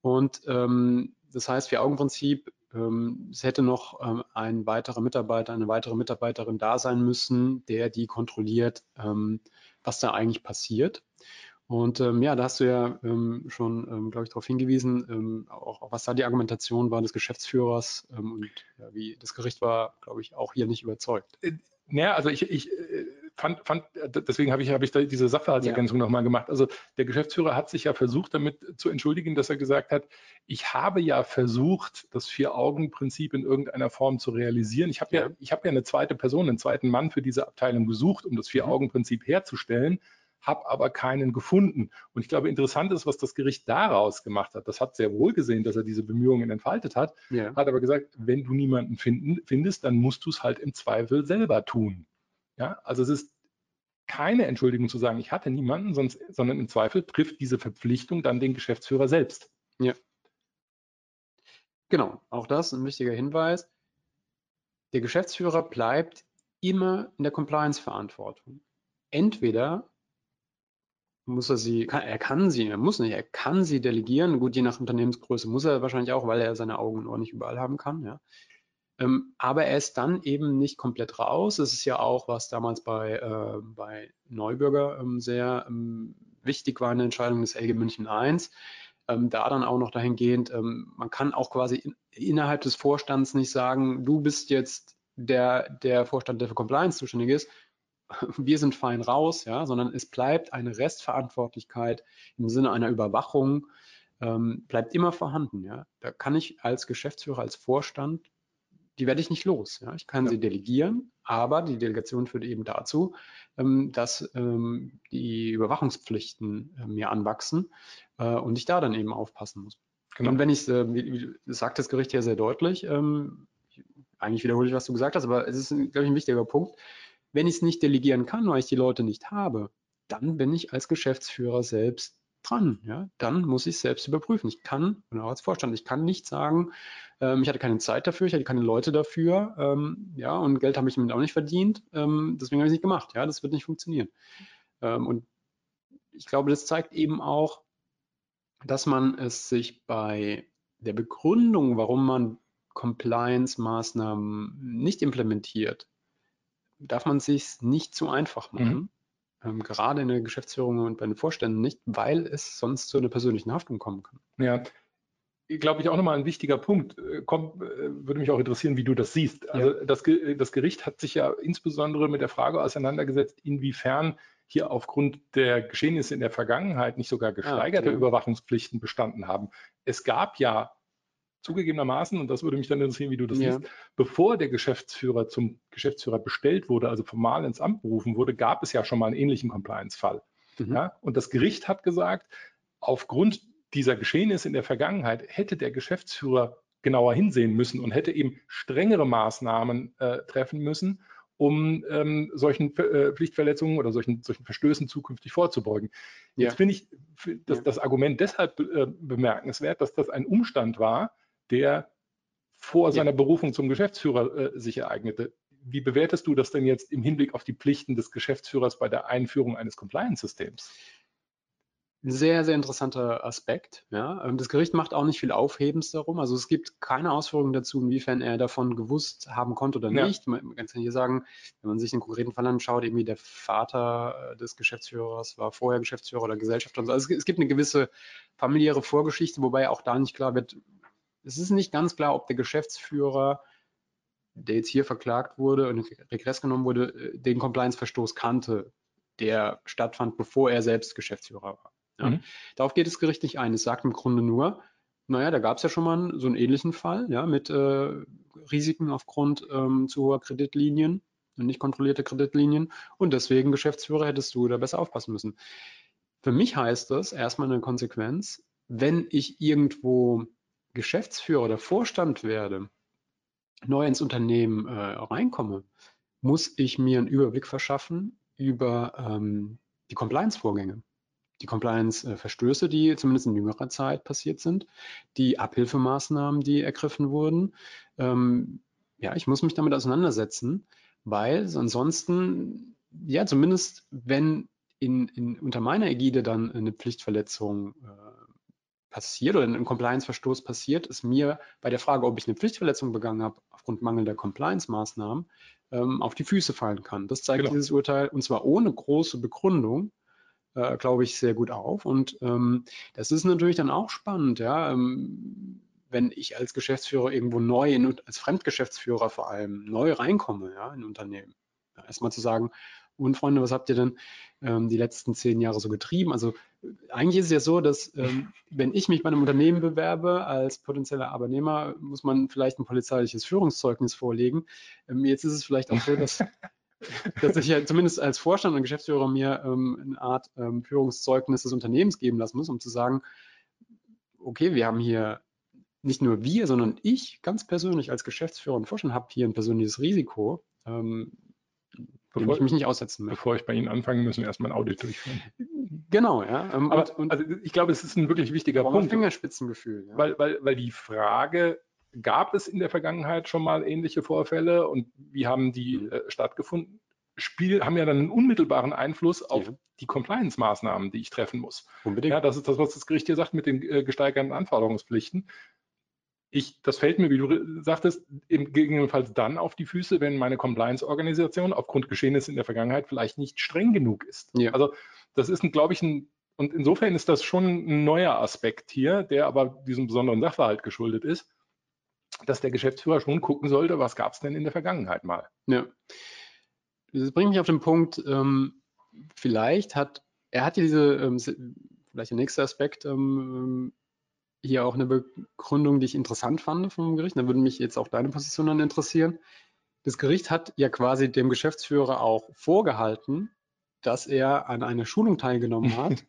Und ähm, das heißt, Vier-Augen-Prinzip, ähm, es hätte noch ähm, ein weiterer Mitarbeiter, eine weitere Mitarbeiterin da sein müssen, der die kontrolliert, ähm, was da eigentlich passiert. Und ähm, ja, da hast du ja ähm, schon, glaube ich, darauf hingewiesen, auch, was da die Argumentation war des Geschäftsführers und ja, wie das Gericht war, glaube ich, auch hier nicht überzeugt. Äh, naja, also ich, ich fand, fand, äh, deswegen habe ich, habe ich da diese Sachverhaltsergänzung ja. nochmal gemacht. Also der Geschäftsführer hat sich ja versucht, damit zu entschuldigen, dass er gesagt hat, ich habe ja versucht, das Vier-Augen-Prinzip in irgendeiner Form zu realisieren. Ich habe ja, ich habe ja eine zweite Person, einen zweiten Mann für diese Abteilung gesucht, um das Vier-Augen-Prinzip herzustellen habe aber keinen gefunden. Und ich glaube, interessant ist, was das Gericht daraus gemacht hat. Das hat sehr wohl gesehen, dass er diese Bemühungen entfaltet hat, ja. hat aber gesagt, wenn du niemanden finden, findest, dann musst du es halt im Zweifel selber tun. Ja, also es ist keine Entschuldigung zu sagen, ich hatte niemanden, sonst, sondern im Zweifel trifft diese Verpflichtung dann den Geschäftsführer selbst. Ja. Genau, auch das ein wichtiger Hinweis. Der Geschäftsführer bleibt immer in der Compliance-Verantwortung. Entweder muss er sie, kann, er kann sie, er muss nicht, er kann sie delegieren. Gut, je nach Unternehmensgröße muss er wahrscheinlich auch, weil er seine Augen und Ohren nicht überall haben kann. Ja. Ähm, aber er ist dann eben nicht komplett raus. Es ist ja auch, was damals bei, äh, bei Neubürger ähm, sehr ähm, wichtig war in der Entscheidung des LG München I. Ähm, da dann auch noch dahingehend, ähm, man kann auch quasi in, innerhalb des Vorstands nicht sagen, du bist jetzt der, der Vorstand, der für Compliance zuständig ist, wir sind fein raus, ja, sondern es bleibt eine Restverantwortlichkeit im Sinne einer Überwachung, ähm, bleibt immer vorhanden. Ja. Da kann ich als Geschäftsführer, als Vorstand, die werde ich nicht los. Ja. Ich kann ja. sie delegieren, aber die Delegation führt eben dazu, ähm, dass ähm, die Überwachungspflichten äh, mir anwachsen äh, und ich da dann eben aufpassen muss. Genau. Und wenn ich, äh, wie, sagt das Gericht ja sehr deutlich, ähm, eigentlich wiederhole ich, was du gesagt hast, aber es ist, glaube ich, ein wichtiger Punkt. Wenn ich es nicht delegieren kann, weil ich die Leute nicht habe, dann bin ich als Geschäftsführer selbst dran. Ja? Dann muss ich es selbst überprüfen. Ich kann, und auch als Vorstand, ich kann nicht sagen, ähm, ich hatte keine Zeit dafür, ich hatte keine Leute dafür, ähm, ja, und Geld habe ich damit auch nicht verdient, ähm, deswegen habe ich es nicht gemacht. Ja, das wird nicht funktionieren. Ähm, und ich glaube, das zeigt eben auch, dass man es sich bei der Begründung, warum man Compliance-Maßnahmen nicht implementiert, darf man sich nicht zu einfach machen. Mhm. Ähm, gerade in der Geschäftsführung und bei den Vorständen nicht, weil es sonst zu einer persönlichen Haftung kommen kann. Ja, glaube ich, auch nochmal ein wichtiger Punkt. Äh, Kommt, äh, würde mich auch interessieren, wie du das siehst. Also ja. das, das, Gericht hat sich ja insbesondere mit der Frage auseinandergesetzt, inwiefern hier aufgrund der Geschehnisse in der Vergangenheit nicht sogar gesteigerte ah, okay. Überwachungspflichten bestanden haben. Es gab ja zugegebenermaßen, und das würde mich dann interessieren, wie du das ja. siehst, bevor der Geschäftsführer zum Geschäftsführer bestellt wurde, also formal ins Amt berufen wurde, gab es ja schon mal einen ähnlichen Compliance-Fall. Mhm. Ja? Und das Gericht hat gesagt, aufgrund dieser Geschehnisse in der Vergangenheit hätte der Geschäftsführer genauer hinsehen müssen und hätte eben strengere Maßnahmen äh, treffen müssen, um ähm, solchen äh, Pflichtverletzungen oder solchen, solchen Verstößen zukünftig vorzubeugen. Jetzt ja. finde ich das, das, Argument deshalb äh, bemerkenswert, dass das ein Umstand war, der vor ja. seiner Berufung zum Geschäftsführer äh, sich ereignete. Wie bewertest du das denn jetzt im Hinblick auf die Pflichten des Geschäftsführers bei der Einführung eines Compliance-Systems? sehr, sehr interessanter Aspekt. Ja. Ähm, das Gericht macht auch nicht viel Aufhebens darum. Also es gibt keine Ausführungen dazu, inwiefern er davon gewusst haben konnte oder ja. nicht. Man kann hier sagen, wenn man sich den konkreten Fall anschaut, irgendwie der Vater äh, des Geschäftsführers war vorher Geschäftsführer oder Gesellschafter. Also es, es gibt eine gewisse familiäre Vorgeschichte, wobei auch da nicht klar wird, es ist nicht ganz klar, ob der Geschäftsführer, der jetzt hier verklagt wurde und in Regress genommen wurde, äh, den Compliance-Verstoß kannte, der stattfand, bevor er selbst Geschäftsführer war. Ja. Mhm. Darauf geht das Gericht nicht ein. Es sagt im Grunde nur, naja, da gab es ja schon mal so einen ähnlichen Fall, ja, mit äh, Risiken aufgrund ähm, zu hoher Kreditlinien und nicht kontrollierte Kreditlinien. Und deswegen, Geschäftsführer, hättest du da besser aufpassen müssen. Für mich heißt das erstmal eine Konsequenz, wenn ich irgendwo Geschäftsführer oder Vorstand werde, neu ins Unternehmen äh, reinkomme, muss ich mir einen Überblick verschaffen über ähm, die Compliance-Vorgänge die Compliance-Verstöße, die zumindest in jüngerer Zeit passiert sind, die Abhilfemaßnahmen, die ergriffen wurden. Ähm, ja, ich muss mich damit auseinandersetzen, weil ansonsten, ja, zumindest wenn in, in, unter meiner Ägide dann eine Pflichtverletzung äh, passiert oder ein Compliance-Verstoß passiert, ist mir bei der Frage, ob ich eine Pflichtverletzung begangen habe, aufgrund mangelnder Compliance-Maßnahmen, ähm, auf die Füße fallen kann. Das zeigt genau. dieses Urteil und zwar ohne große Begründung äh, glaube ich, sehr gut auf. Und ähm, das ist natürlich dann auch spannend, ja. Ähm, wenn ich als Geschäftsführer irgendwo neu, in, als Fremdgeschäftsführer vor allem, neu reinkomme, ja, in Unternehmen. Ja, Erstmal zu sagen, und Freunde, was habt ihr denn ähm, die letzten zehn Jahre so getrieben? Also eigentlich ist es ja so, dass ähm, wenn ich mich bei einem Unternehmen bewerbe als potenzieller Arbeitnehmer, muss man vielleicht ein polizeiliches Führungszeugnis vorlegen. Ähm, jetzt ist es vielleicht auch so, dass dass ich ja zumindest als Vorstand und Geschäftsführer mir ähm, eine Art ähm, Führungszeugnis des Unternehmens geben lassen muss, um zu sagen, okay, wir haben hier nicht nur wir, sondern ich ganz persönlich als Geschäftsführer und Vorstand habe hier ein persönliches Risiko, ähm, bevor ich mich nicht aussetzen möchte. Bevor ich bei Ihnen anfange, müssen wir erstmal ein Audit durchführen. Genau, ja. Ähm, Aber und, und, also ich glaube, es ist ein wirklich wichtiger Punkt. Fingerspitzengefühl. Ja. Weil, weil, weil die Frage Gab es in der Vergangenheit schon mal ähnliche Vorfälle und wie haben die mhm. äh, stattgefunden? Spiel haben ja dann einen unmittelbaren Einfluss auf ja. die Compliance-Maßnahmen, die ich treffen muss. Unbedingt. Ja, das ist das, was das Gericht hier sagt mit den äh, gesteigerten Anforderungspflichten. Ich, das fällt mir, wie du sagtest, gegebenenfalls dann auf die Füße, wenn meine Compliance-Organisation aufgrund Geschehnissen in der Vergangenheit vielleicht nicht streng genug ist. Ja. Also das ist, glaube ich, ein, und insofern ist das schon ein neuer Aspekt hier, der aber diesem besonderen Sachverhalt geschuldet ist dass der Geschäftsführer schon gucken sollte, was gab es denn in der Vergangenheit mal. Ja. das bringt mich auf den Punkt, ähm, vielleicht hat, er hat diese, ähm, vielleicht der nächste Aspekt, ähm, hier auch eine Begründung, die ich interessant fand vom Gericht. Da würde mich jetzt auch deine Position dann interessieren. Das Gericht hat ja quasi dem Geschäftsführer auch vorgehalten, dass er an einer Schulung teilgenommen hat,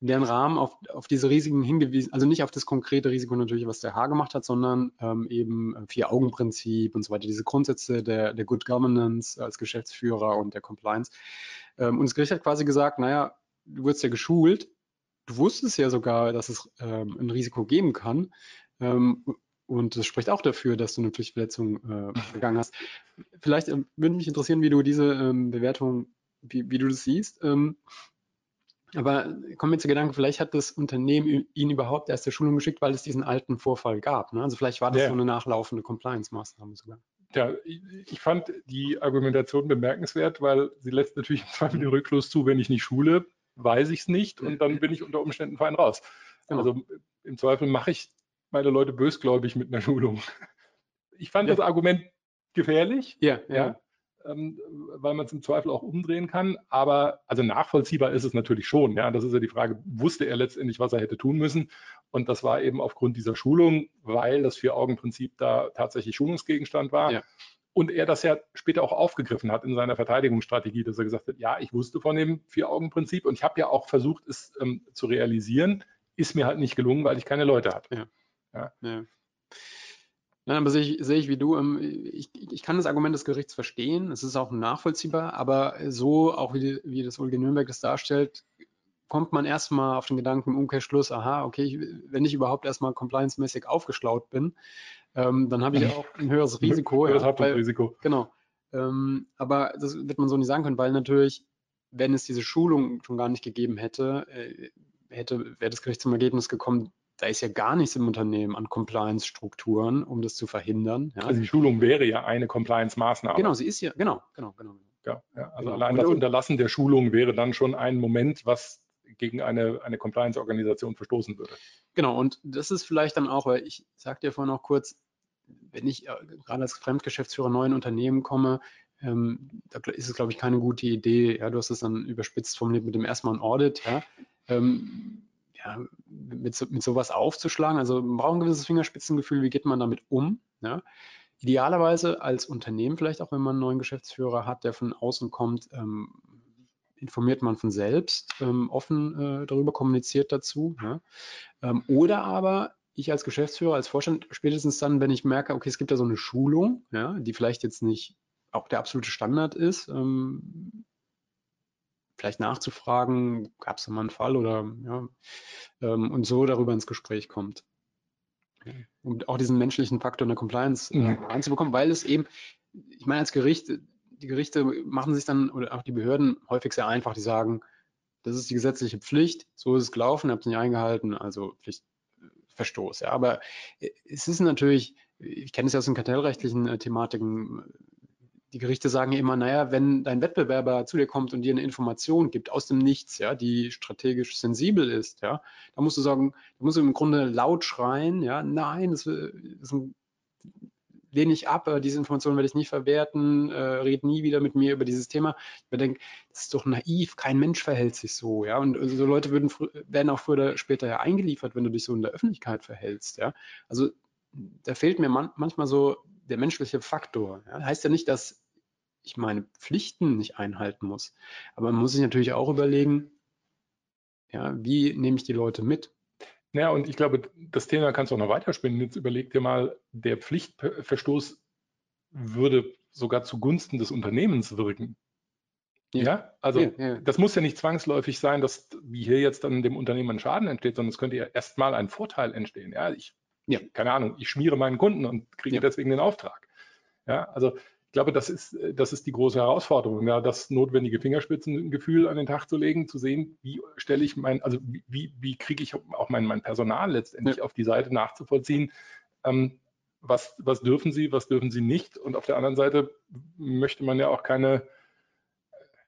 in deren Rahmen auf, auf diese Risiken hingewiesen, also nicht auf das konkrete Risiko natürlich, was der H gemacht hat, sondern ähm, eben Vier-Augen-Prinzip und so weiter, diese Grundsätze der, der Good Governance als Geschäftsführer und der Compliance. Ähm, und das Gericht hat quasi gesagt, naja, du wirst ja geschult, du wusstest ja sogar, dass es ähm, ein Risiko geben kann. Ähm, und das spricht auch dafür, dass du eine Pflichtverletzung äh, begangen hast. Vielleicht äh, würde mich interessieren, wie du diese ähm, Bewertung, wie, wie, du das siehst. Ähm, aber kommen wir zu Gedanken, vielleicht hat das Unternehmen ihn überhaupt erst der Schulung geschickt, weil es diesen alten Vorfall gab. Ne? Also vielleicht war das ja. so eine nachlaufende Compliance-Maßnahme sogar. Ja, ich fand die Argumentation bemerkenswert, weil sie lässt natürlich im Zweifel den Rückschluss zu, wenn ich nicht schule, weiß ich es nicht und dann bin ich unter Umständen fein raus. Genau. Also im Zweifel mache ich meine Leute bösgläubig mit einer Schulung. Ich fand ja. das Argument gefährlich. Ja, ja. ja ähm, weil man es im Zweifel auch umdrehen kann. Aber also nachvollziehbar ist es natürlich schon. Ja, das ist ja die Frage, wusste er letztendlich, was er hätte tun müssen? Und das war eben aufgrund dieser Schulung, weil das Vier-Augen-Prinzip da tatsächlich Schulungsgegenstand war. Ja. Und er das ja später auch aufgegriffen hat in seiner Verteidigungsstrategie, dass er gesagt hat, ja, ich wusste von dem Vier-Augen-Prinzip und ich habe ja auch versucht, es ähm, zu realisieren, ist mir halt nicht gelungen, weil ich keine Leute hatte. Ja. Ja. ja. Ja, aber sehe ich, sehe ich wie du. Ähm, ich, ich kann das Argument des Gerichts verstehen. Es ist auch nachvollziehbar, aber so, auch wie, wie das Ulge Nürnberg das darstellt, kommt man erstmal auf den Gedanken im Umkehrschluss, aha, okay, ich, wenn ich überhaupt erstmal compliance-mäßig aufgeschlaut bin, ähm, dann habe ich auch ein höheres Risiko. höheres ja, Risiko. Genau. Ähm, aber das wird man so nicht sagen können, weil natürlich, wenn es diese Schulung schon gar nicht gegeben hätte, äh, hätte, wäre das Gericht zum Ergebnis gekommen, da ist ja gar nichts im Unternehmen an Compliance-Strukturen, um das zu verhindern. Ja. Also die Schulung wäre ja eine Compliance-Maßnahme. Genau, sie ist ja, genau, genau, genau. Ja, ja also genau. allein das Unterlassen der Schulung wäre dann schon ein Moment, was gegen eine, eine Compliance-Organisation verstoßen würde. Genau, und das ist vielleicht dann auch, weil ich sagte ja vorhin noch kurz, wenn ich äh, gerade als Fremdgeschäftsführer neuen Unternehmen komme, ähm, da ist es, glaube ich, keine gute Idee. Ja, du hast es dann überspitzt formuliert mit dem erstmal ein Audit. Ja. Ähm, ja, mit, so, mit sowas aufzuschlagen. Also man braucht ein gewisses Fingerspitzengefühl, wie geht man damit um. Ja? Idealerweise als Unternehmen vielleicht auch, wenn man einen neuen Geschäftsführer hat, der von außen kommt, ähm, informiert man von selbst, ähm, offen äh, darüber kommuniziert dazu. Ja? Ähm, oder aber ich als Geschäftsführer, als Vorstand, spätestens dann, wenn ich merke, okay, es gibt da so eine Schulung, ja, die vielleicht jetzt nicht auch der absolute Standard ist, ähm, vielleicht nachzufragen, gab es da mal einen Fall oder ja, ähm, und so darüber ins Gespräch kommt. Um auch diesen menschlichen Faktor in der Compliance äh, mhm. reinzubekommen, weil es eben, ich meine, als Gericht, die Gerichte machen sich dann, oder auch die Behörden häufig sehr einfach, die sagen, das ist die gesetzliche Pflicht, so ist es gelaufen, ihr habt es nicht eingehalten, also Pflichtverstoß. Ja. Aber äh, es ist natürlich, ich kenne es ja aus den kartellrechtlichen äh, Thematiken, die Gerichte sagen immer, naja, wenn dein Wettbewerber zu dir kommt und dir eine Information gibt aus dem Nichts, ja, die strategisch sensibel ist, ja, da musst du sagen, da musst du im Grunde laut schreien, ja, nein, das, das lehne ich ab, diese Information werde ich nicht verwerten, äh, red nie wieder mit mir über dieses Thema. Ich denke, das ist doch naiv, kein Mensch verhält sich so, ja, und so Leute würden, werden auch früher oder später ja eingeliefert, wenn du dich so in der Öffentlichkeit verhältst, ja. Also da fehlt mir man, manchmal so der menschliche Faktor. Ja. Heißt ja nicht, dass ich meine Pflichten nicht einhalten muss. Aber man muss sich natürlich auch überlegen, ja, wie nehme ich die Leute mit? Ja, und ich glaube, das Thema kannst du auch noch weiterspinnen. Jetzt überleg dir mal, der Pflichtverstoß würde sogar zugunsten des Unternehmens wirken. Ja, ja? also ja, ja. das muss ja nicht zwangsläufig sein, dass wie hier jetzt dann dem Unternehmen ein Schaden entsteht, sondern es könnte ja erstmal ein Vorteil entstehen. Ja, ich, keine Ahnung, ich schmiere meinen Kunden und kriege deswegen den Auftrag. Ja, also ich glaube, das ist, das ist die große Herausforderung, ja, das notwendige Fingerspitzengefühl an den Tag zu legen, zu sehen, wie stelle ich mein, also wie, wie kriege ich auch mein, mein Personal letztendlich ja. auf die Seite nachzuvollziehen, ähm, was, was dürfen sie, was dürfen sie nicht. Und auf der anderen Seite möchte man ja auch keine,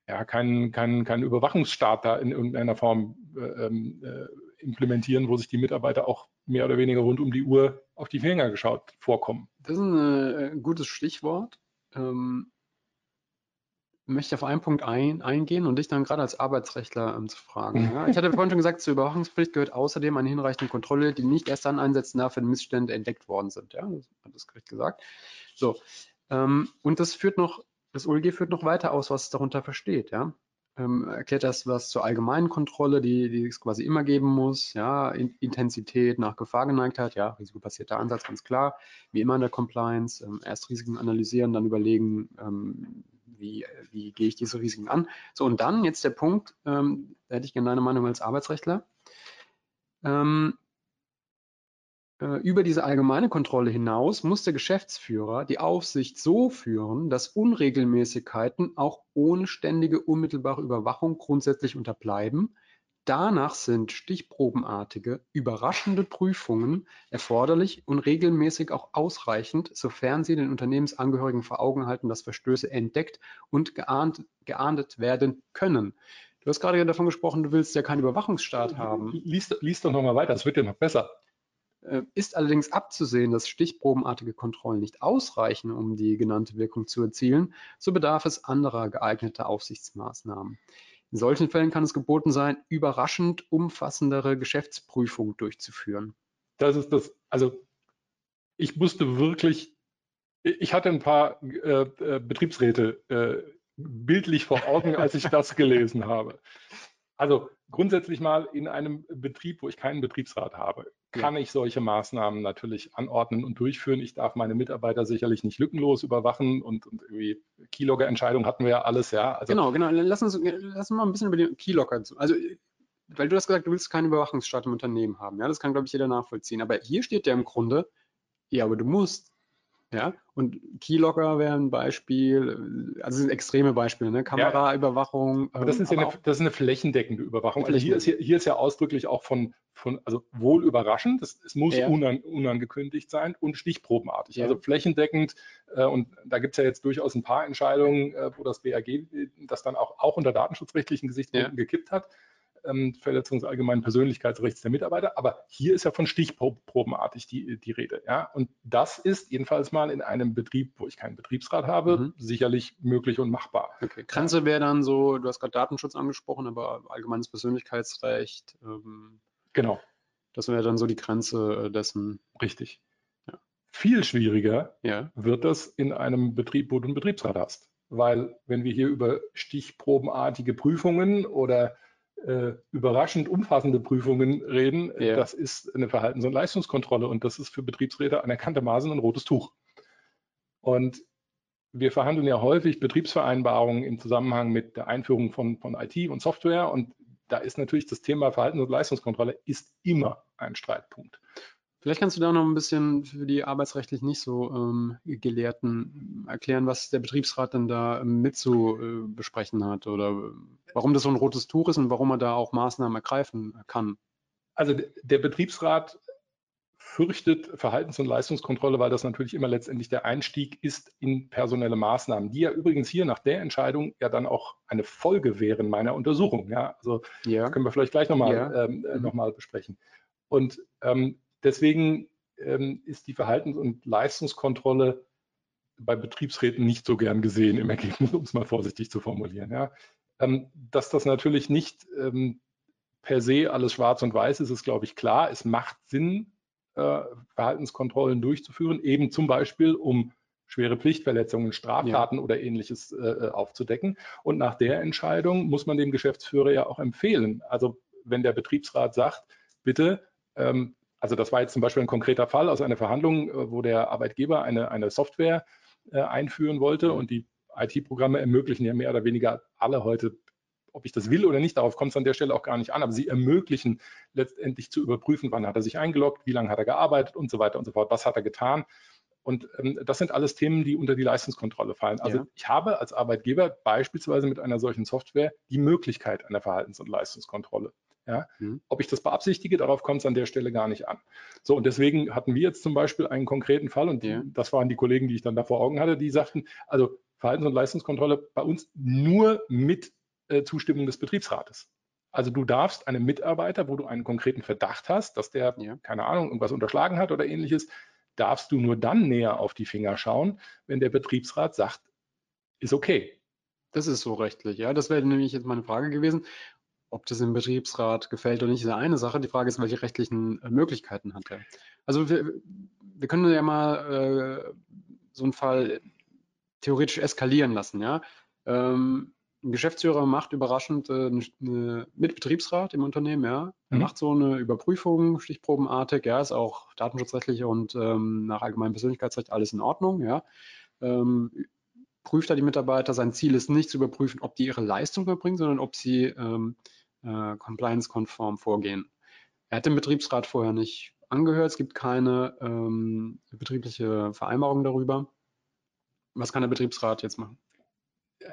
ja, keinen kein, kein Überwachungsstaat da in irgendeiner Form äh, ähm, äh, implementieren, wo sich die Mitarbeiter auch mehr oder weniger rund um die Uhr auf die Finger geschaut vorkommen. Das ist ein äh, gutes Stichwort. Ähm, möchte auf einen Punkt ein, eingehen und dich dann gerade als Arbeitsrechtler ähm, zu fragen. Ja? Ich hatte vorhin schon gesagt, zur Überwachungspflicht gehört außerdem eine hinreichende Kontrolle, die nicht erst dann einsetzen darf, wenn Missstände entdeckt worden sind. Ja, das hat das Gericht gesagt. So. Ähm, und das führt noch, das OLG führt noch weiter aus, was es darunter versteht. Ja? Ähm, erklärt das was zur allgemeinen Kontrolle, die, die es quasi immer geben muss. Ja, Intensität nach Gefahrgeneigtheit, ja, risikobasierter Ansatz, ganz klar. Wie immer in der Compliance, ähm, erst Risiken analysieren, dann überlegen, ähm, wie, wie gehe ich diese Risiken an. So, und dann jetzt der Punkt, ähm, da hätte ich gerne deine Meinung als Arbeitsrechtler. Ähm, äh, über diese allgemeine Kontrolle hinaus muss der Geschäftsführer die Aufsicht so führen, dass Unregelmäßigkeiten auch ohne ständige unmittelbare Überwachung grundsätzlich unterbleiben. Danach sind stichprobenartige, überraschende Prüfungen erforderlich und regelmäßig auch ausreichend, sofern sie den Unternehmensangehörigen vor Augen halten, dass Verstöße entdeckt und geahnt, geahndet werden können. Du hast gerade davon gesprochen, du willst ja keinen Überwachungsstaat haben. Lies, lies doch nochmal weiter, es wird ja noch besser. Äh, ist allerdings abzusehen, dass stichprobenartige Kontrollen nicht ausreichen, um die genannte Wirkung zu erzielen, so bedarf es anderer geeigneter Aufsichtsmaßnahmen. In solchen Fällen kann es geboten sein, überraschend umfassendere Geschäftsprüfungen durchzuführen. Das ist das, also ich musste wirklich, ich hatte ein paar äh, äh Betriebsräte äh, bildlich vor Augen, als ich das gelesen habe. Also grundsätzlich mal in einem Betrieb, wo ich keinen Betriebsrat habe, kann ich solche Maßnahmen natürlich anordnen und durchführen. Ich darf meine Mitarbeiter sicherlich nicht lückenlos überwachen und, und irgendwie Keylogger-Entscheidungen hatten wir ja alles, ja. Also, genau, genau. Lass uns, lass uns mal ein bisschen über den Keylogger, also weil du hast gesagt, du willst keinen Überwachungsstaat im Unternehmen haben. Ja, das kann, glaube ich, jeder nachvollziehen. Aber hier steht ja im Grunde, ja, aber du musst. Ja, und Keylogger wäre ein Beispiel, also sind extreme Beispiele, ne? Kameraüberwachung. Ja, aber das ist ja eine, das ist eine flächendeckende Überwachung. Also hier ist, hier, hier ist ja ausdrücklich auch von, von also wohl überraschend, das, es muss ja. unan, unangekündigt sein und stichprobenartig. Ja. Also flächendeckend, äh, und da gibt es ja jetzt durchaus ein paar Entscheidungen, äh, wo das BAG das dann auch, auch unter datenschutzrechtlichen Gesichtspunkten gekippt hat ähm, Verletzung des allgemeinen Persönlichkeitsrechts der Mitarbeiter. Aber hier ist ja von stichprobenartig die, die Rede. Ja? Und das ist jedenfalls mal in einem Betrieb, wo ich keinen Betriebsrat habe, mhm. sicherlich möglich und machbar. Okay. Grenze wäre dann so, du hast gerade Datenschutz angesprochen, aber allgemeines Persönlichkeitsrecht. Ähm, genau. Das wäre dann so die Grenze äh, dessen. Richtig. Ja. Viel schwieriger ja. wird das in einem Betrieb, wo du einen Betriebsrat hast. Weil wenn wir hier über stichprobenartige Prüfungen oder äh, überraschend umfassende Prüfungen reden, ja. das ist eine Verhaltens- und Leistungskontrolle und das ist für Betriebsräte anerkanntermaßen ein rotes Tuch. Und wir verhandeln ja häufig Betriebsvereinbarungen im Zusammenhang mit der Einführung von, von IT und Software und da ist natürlich das Thema Verhaltens- und Leistungskontrolle ist immer ein Streitpunkt. Vielleicht kannst du da noch ein bisschen für die arbeitsrechtlich nicht so ähm, Gelehrten erklären, was der Betriebsrat denn da mit zu äh, besprechen hat oder warum das so ein rotes Tuch ist und warum er da auch Maßnahmen ergreifen kann. Also der Betriebsrat fürchtet Verhaltens- und Leistungskontrolle, weil das natürlich immer letztendlich der Einstieg ist in personelle Maßnahmen, die ja übrigens hier nach der Entscheidung ja dann auch eine Folge wären meiner Untersuchung. Ja, also ja. können wir vielleicht gleich nochmal ja. ähm, äh, mhm. noch besprechen. Und ähm, Deswegen ähm, ist die Verhaltens- und Leistungskontrolle bei Betriebsräten nicht so gern gesehen im Ergebnis, um es mal vorsichtig zu formulieren. Ja. Ähm, dass das natürlich nicht ähm, per se alles schwarz und weiß ist, ist, glaube ich, klar. Es macht Sinn, äh, Verhaltenskontrollen durchzuführen, eben zum Beispiel, um schwere Pflichtverletzungen, Straftaten ja. oder ähnliches äh, äh, aufzudecken. Und nach der Entscheidung muss man dem Geschäftsführer ja auch empfehlen. Also wenn der Betriebsrat sagt, bitte ähm, also das war jetzt zum Beispiel ein konkreter Fall aus einer Verhandlung, äh, wo der Arbeitgeber eine, eine Software äh, einführen wollte und die IT-Programme ermöglichen ja mehr oder weniger alle heute, ob ich das will oder nicht, darauf kommt es an der Stelle auch gar nicht an, aber sie ermöglichen letztendlich zu überprüfen, wann hat er sich eingeloggt, wie lange hat er gearbeitet und so weiter und so fort, was hat er getan. Und ähm, das sind alles Themen, die unter die Leistungskontrolle fallen. Also ja. ich habe als Arbeitgeber beispielsweise mit einer solchen Software die Möglichkeit einer Verhaltens- und Leistungskontrolle. Ja? Mhm. Ob ich das beabsichtige, darauf kommt es an der Stelle gar nicht an. So, und deswegen hatten wir jetzt zum Beispiel einen konkreten Fall, und ja. das waren die Kollegen, die ich dann da vor Augen hatte, die sagten, also Verhaltens- und Leistungskontrolle bei uns nur mit äh, Zustimmung des Betriebsrates. Also du darfst einem Mitarbeiter, wo du einen konkreten Verdacht hast, dass der, ja. keine Ahnung, irgendwas unterschlagen hat oder ähnliches, darfst du nur dann näher auf die Finger schauen, wenn der Betriebsrat sagt, ist okay. Das ist so rechtlich, ja. Das wäre nämlich jetzt meine Frage gewesen. Ob das im Betriebsrat gefällt oder nicht, ist eine Sache. Die Frage ist, welche rechtlichen äh, Möglichkeiten hat er? Also wir, wir können ja mal äh, so einen Fall theoretisch eskalieren lassen, ja. Ähm, ein Geschäftsführer macht überraschend äh, eine, mit Betriebsrat im Unternehmen, ja. Er mhm. macht so eine Überprüfung, stichprobenartig, ja, ist auch datenschutzrechtlich und ähm, nach allgemeinem Persönlichkeitsrecht alles in Ordnung, ja. Ähm, prüft da die Mitarbeiter. Sein Ziel ist nicht zu überprüfen, ob die ihre Leistung überbringen, sondern ob sie ähm, äh, compliance-konform vorgehen. Er hat den Betriebsrat vorher nicht angehört. Es gibt keine ähm, betriebliche Vereinbarung darüber. Was kann der Betriebsrat jetzt machen?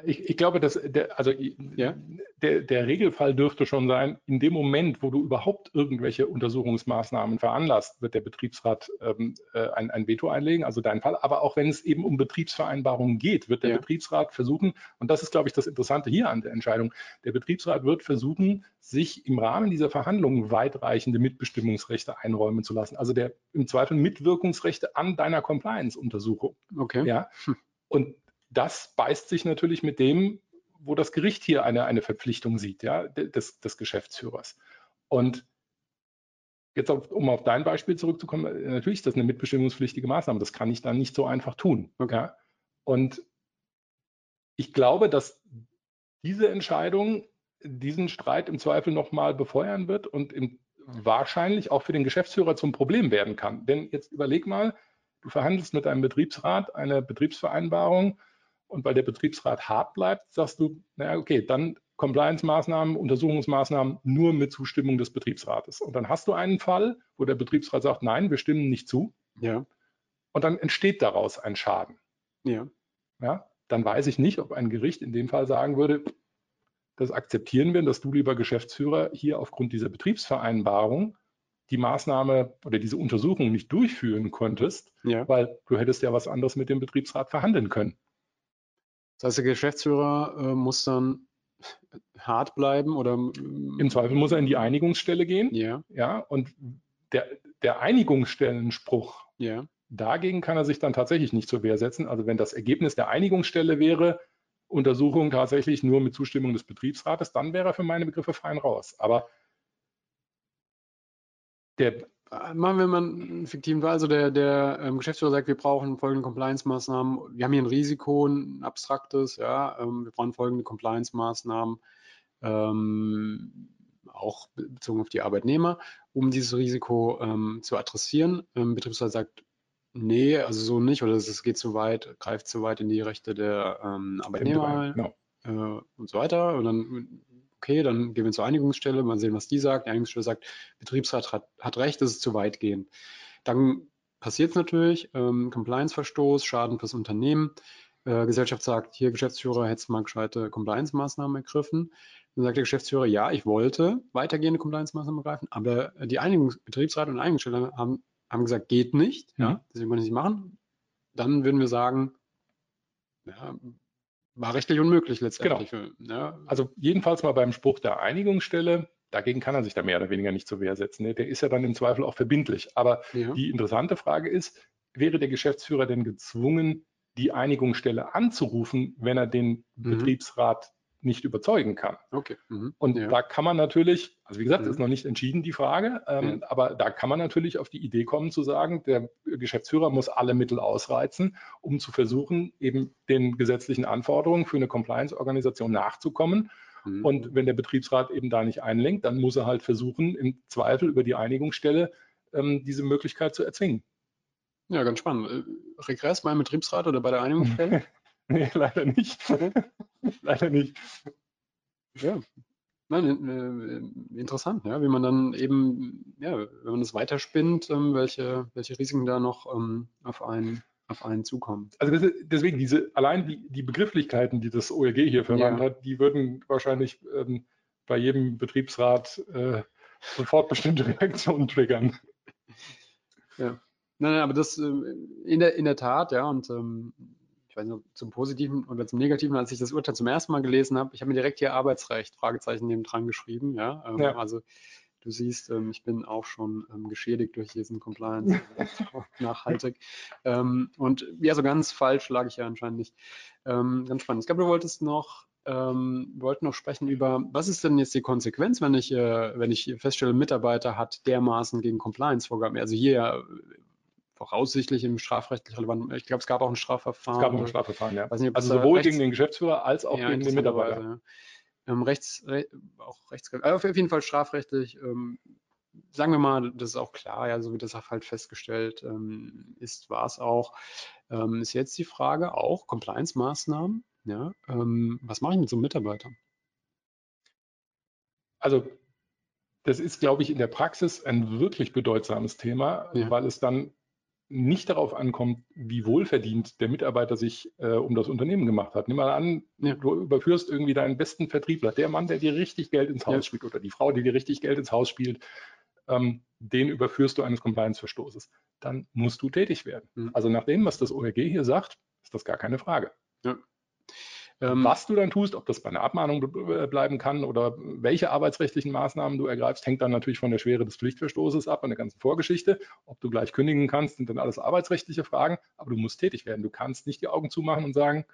Ich, ich, glaube, dass der, also ja? der, der, Regelfall dürfte schon sein, in dem Moment, wo du überhaupt irgendwelche Untersuchungsmaßnahmen veranlasst, wird der Betriebsrat ähm, äh, ein, ein, Veto einlegen, also dein Fall. Aber auch wenn es eben um Betriebsvereinbarungen geht, wird der ja. Betriebsrat versuchen, und das ist, glaube ich, das Interessante hier an der Entscheidung, der Betriebsrat wird versuchen, sich im Rahmen dieser Verhandlungen weitreichende Mitbestimmungsrechte einräumen zu lassen. Also der im Zweifel Mitwirkungsrechte an deiner Compliance-Untersuchung. Okay. Ja. Und das beißt sich natürlich mit dem, wo das Gericht hier eine, eine Verpflichtung sieht, ja, des, des Geschäftsführers. Und jetzt, auf, um auf dein Beispiel zurückzukommen, äh, natürlich ist das eine mitbestimmungspflichtige Maßnahme. Das kann ich dann nicht so einfach tun. Okay. Ja? Und ich glaube, dass diese Entscheidung diesen Streit im Zweifel nochmal befeuern wird und im, wahrscheinlich auch für den Geschäftsführer zum Problem werden kann. Denn jetzt überleg mal, du verhandelst mit einem Betriebsrat eine Betriebsvereinbarung und weil der Betriebsrat hart bleibt, sagst du, naja, okay, dann Compliance-Maßnahmen, Untersuchungsmaßnahmen nur mit Zustimmung des Betriebsrates. Und dann hast du einen Fall, wo der Betriebsrat sagt, nein, wir stimmen nicht zu. Ja. Und dann entsteht daraus ein Schaden. Ja. Ja, dann weiß ich nicht, ob ein Gericht in dem Fall sagen würde, das akzeptieren wir, dass du, lieber Geschäftsführer, hier aufgrund dieser Betriebsvereinbarung die Maßnahme oder diese Untersuchung nicht durchführen konntest, ja. weil du hättest ja was anderes mit dem Betriebsrat verhandeln können. Das heißt, der Geschäftsführer äh, muss dann hart bleiben oder im Zweifel muss er in die Einigungsstelle gehen. Ja. Ja. Und der, der Einigungsstellenspruch, ja. dagegen kann er sich dann tatsächlich nicht zur Wehr setzen. Also wenn das Ergebnis der Einigungsstelle wäre, Untersuchung tatsächlich nur mit Zustimmung des Betriebsrates, dann wäre er für meine Begriffe fein raus. Aber der Machen wir mal einen fiktiven Fall. Also der, der ähm, Geschäftsführer sagt, wir brauchen folgende Compliance-Maßnahmen. Wir haben hier ein Risiko, ein abstraktes, ja, ähm, wir brauchen folgende Compliance-Maßnahmen, ähm, auch bezogen auf die Arbeitnehmer, um dieses Risiko ähm, zu adressieren. Ähm, Betriebsrat sagt, nee, also so nicht, oder es geht zu weit, greift zu weit in die Rechte der ähm, Arbeitnehmer genau. äh, und so weiter. Und dann okay, dann gehen wir zur Einigungsstelle, mal sehen, was die sagt. Die Einigungsstelle sagt, Betriebsrat hat, hat recht, das ist zu weit gehend. Dann passiert es natürlich, ähm, Compliance-Verstoß, Schaden fürs Unternehmen. Äh, Gesellschaft sagt, hier Geschäftsführer, hättest du mal gescheite Compliance-Maßnahmen ergriffen. Dann sagt der Geschäftsführer, ja, ich wollte weitergehende Compliance-Maßnahmen ergreifen, aber die Einigungs Betriebsrat und Einigungsstelle haben, haben gesagt, geht nicht, mhm. ja, deswegen können sie nicht machen. Dann würden wir sagen, ja, war rechtlich unmöglich letztendlich. Genau. Ja. Also jedenfalls mal beim Spruch der Einigungsstelle, dagegen kann er sich da mehr oder weniger nicht zur Wehr setzen. Ne? Der ist ja dann im Zweifel auch verbindlich. Aber ja. die interessante Frage ist, wäre der Geschäftsführer denn gezwungen, die Einigungsstelle anzurufen, wenn er den mhm. Betriebsrat nicht überzeugen kann. Okay. Mhm. Und ja. da kann man natürlich, also wie gesagt, mhm. ist noch nicht entschieden die Frage, ähm, ja. aber da kann man natürlich auf die Idee kommen zu sagen, der Geschäftsführer muss alle Mittel ausreizen, um zu versuchen, eben den gesetzlichen Anforderungen für eine Compliance-Organisation nachzukommen. Mhm. Und wenn der Betriebsrat eben da nicht einlenkt, dann muss er halt versuchen, im Zweifel über die Einigungsstelle ähm, diese Möglichkeit zu erzwingen. Ja, ganz spannend. Äh, Regress beim Betriebsrat oder bei der Einigungsstelle? nee, leider nicht. Leider nicht. Ja. Nein, äh, interessant, ja, wie man dann eben, ja, wenn man das weiterspinnt, ähm, welche, welche Risiken da noch ähm, auf einen auf einen zukommen. Also das, deswegen diese allein die, die Begrifflichkeiten, die das OLG hier verwandt ja. hat, die würden wahrscheinlich ähm, bei jedem Betriebsrat äh, sofort bestimmte Reaktionen triggern. Ja, nein, nein aber das äh, in der in der Tat, ja, und ähm, weiß nicht, zum Positiven oder zum Negativen, als ich das Urteil zum ersten Mal gelesen habe, ich habe mir direkt hier Arbeitsrecht, Fragezeichen neben dran geschrieben, ja. Ähm, ja. Also du siehst, ähm, ich bin auch schon ähm, geschädigt durch diesen Compliance, nachhaltig. Ähm, und ja, so ganz falsch lag ich ja anscheinend nicht. Ähm, ganz spannend. Ich glaube, du wolltest noch ähm, wollten noch sprechen über, was ist denn jetzt die Konsequenz, wenn ich, äh, wenn ich feststelle, Mitarbeiter hat dermaßen gegen Compliance-Vorgaben, also hier ja äh, voraussichtlich im strafrechtlich relevanten, ich glaube, es gab auch ein Strafverfahren. Es gab auch ein Strafverfahren, ja. Nicht, also sowohl gegen den Geschäftsführer als auch ja, gegen den Mitarbeiter. Ja. Ähm, rechts, re, auch rechts, also auf jeden Fall strafrechtlich, ähm, sagen wir mal, das ist auch klar, ja, so wie das halt festgestellt ähm, ist, war es auch. Ähm, ist jetzt die Frage auch Compliance-Maßnahmen. Ja, ähm, was mache ich mit so einem Mitarbeiter? Also das ist, glaube ich, in der Praxis ein wirklich bedeutsames Thema, ja. weil es dann nicht darauf ankommt, wie wohlverdient der Mitarbeiter sich äh, um das Unternehmen gemacht hat. Nimm mal an, ja. du überführst irgendwie deinen besten Vertriebler, der Mann, der dir richtig Geld ins Haus ja. spielt oder die Frau, die dir richtig Geld ins Haus spielt, ähm, den überführst du eines Compliance-Verstoßes. Dann musst du tätig werden. Mhm. Also nach dem, was das ORG hier sagt, ist das gar keine Frage. Ja. Ähm, Was du dann tust, ob das bei einer Abmahnung bleiben kann oder welche arbeitsrechtlichen Maßnahmen du ergreifst, hängt dann natürlich von der Schwere des Pflichtverstoßes ab und der ganzen Vorgeschichte. Ob du gleich kündigen kannst, sind dann alles arbeitsrechtliche Fragen, aber du musst tätig werden. Du kannst nicht die Augen zumachen und sagen,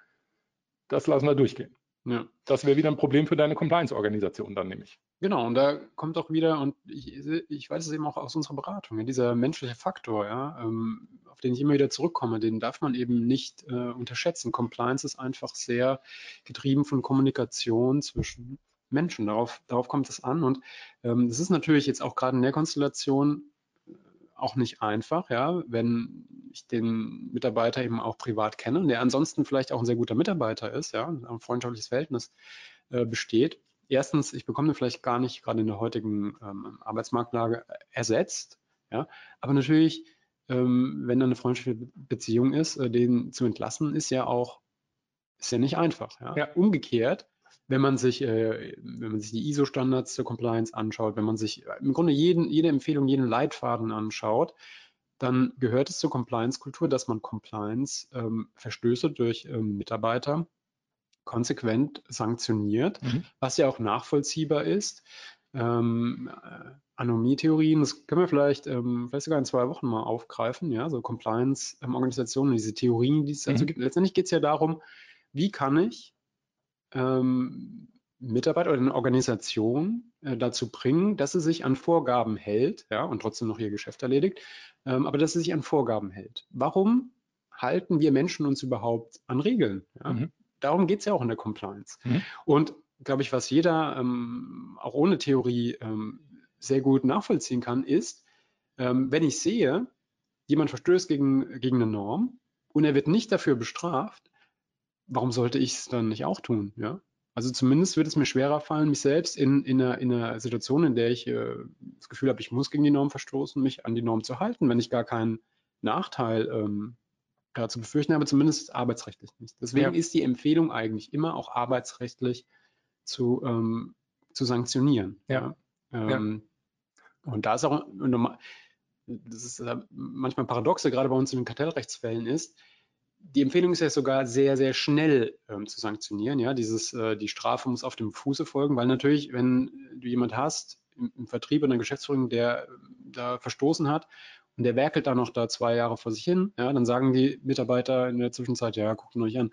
das lassen wir durchgehen. Ja. Das wäre wieder ein Problem für deine Compliance-Organisation dann nämlich. Genau, und da kommt auch wieder, und ich, ich weiß es eben auch aus unserer Beratung, dieser menschliche Faktor, ja, ähm, auf den ich immer wieder zurückkomme, den darf man eben nicht äh, unterschätzen. Compliance ist einfach sehr getrieben von Kommunikation zwischen Menschen. Darauf, darauf kommt es an. Und ähm, das ist natürlich jetzt auch gerade in der Konstellation auch nicht einfach, ja, wenn ich den Mitarbeiter eben auch privat kenne und der ansonsten vielleicht auch ein sehr guter Mitarbeiter ist, ja, ein freundschaftliches Verhältnis äh, besteht. Erstens, ich bekomme vielleicht gar nicht gerade in der heutigen ähm, Arbeitsmarktlage ersetzt, ja, aber natürlich, ähm, wenn da eine freundschaftliche Beziehung ist, äh, den zu entlassen, ist ja auch ist ja nicht einfach. Ja. ja. Umgekehrt wenn man sich, äh, wenn man sich die ISO-Standards zur Compliance anschaut, wenn man sich äh, im Grunde jeden, jede Empfehlung, jeden Leitfaden anschaut, dann gehört es zur Compliance-Kultur, dass man Compliance-Verstöße ähm, durch ähm, Mitarbeiter konsequent sanktioniert, mhm. was ja auch nachvollziehbar ist. Ähm, äh, Anomie-Theorien, das können wir vielleicht, ähm, vielleicht sogar in zwei Wochen mal aufgreifen, ja, so Compliance-Organisationen, diese Theorien, die es dazu mhm. gibt. Letztendlich geht es ja darum, wie kann ich ähm, Mitarbeiter oder eine Organisation äh, dazu bringen, dass sie sich an Vorgaben hält, ja, und trotzdem noch ihr Geschäft erledigt, ähm, aber dass sie sich an Vorgaben hält. Warum halten wir Menschen uns überhaupt an Regeln? Ja? Mhm. Darum geht es ja auch in der Compliance. Mhm. Und glaube ich, was jeder ähm, auch ohne Theorie ähm, sehr gut nachvollziehen kann, ist, ähm, wenn ich sehe, jemand verstößt gegen, gegen eine Norm und er wird nicht dafür bestraft, warum sollte ich es dann nicht auch tun? Ja? Also zumindest wird es mir schwerer fallen, mich selbst in, in, einer, in einer Situation, in der ich äh, das Gefühl habe, ich muss gegen die Norm verstoßen, mich an die Norm zu halten, wenn ich gar keinen Nachteil ähm, ja, zu befürchten habe, zumindest arbeitsrechtlich nicht. Deswegen ja. ist die Empfehlung eigentlich immer auch arbeitsrechtlich zu, ähm, zu sanktionieren. Ja. ja. Ähm, und da ist auch, das ist manchmal paradoxe, gerade bei uns in den Kartellrechtsfällen ist, die Empfehlung ist ja sogar sehr, sehr schnell ähm, zu sanktionieren. Ja, dieses, äh, die Strafe muss auf dem Fuße folgen, weil natürlich, wenn du jemand hast im, im Vertrieb oder in der Geschäftsführung, der äh, da verstoßen hat und der werkelt da noch da zwei Jahre vor sich hin, ja, dann sagen die Mitarbeiter in der Zwischenzeit, ja, guckt euch an,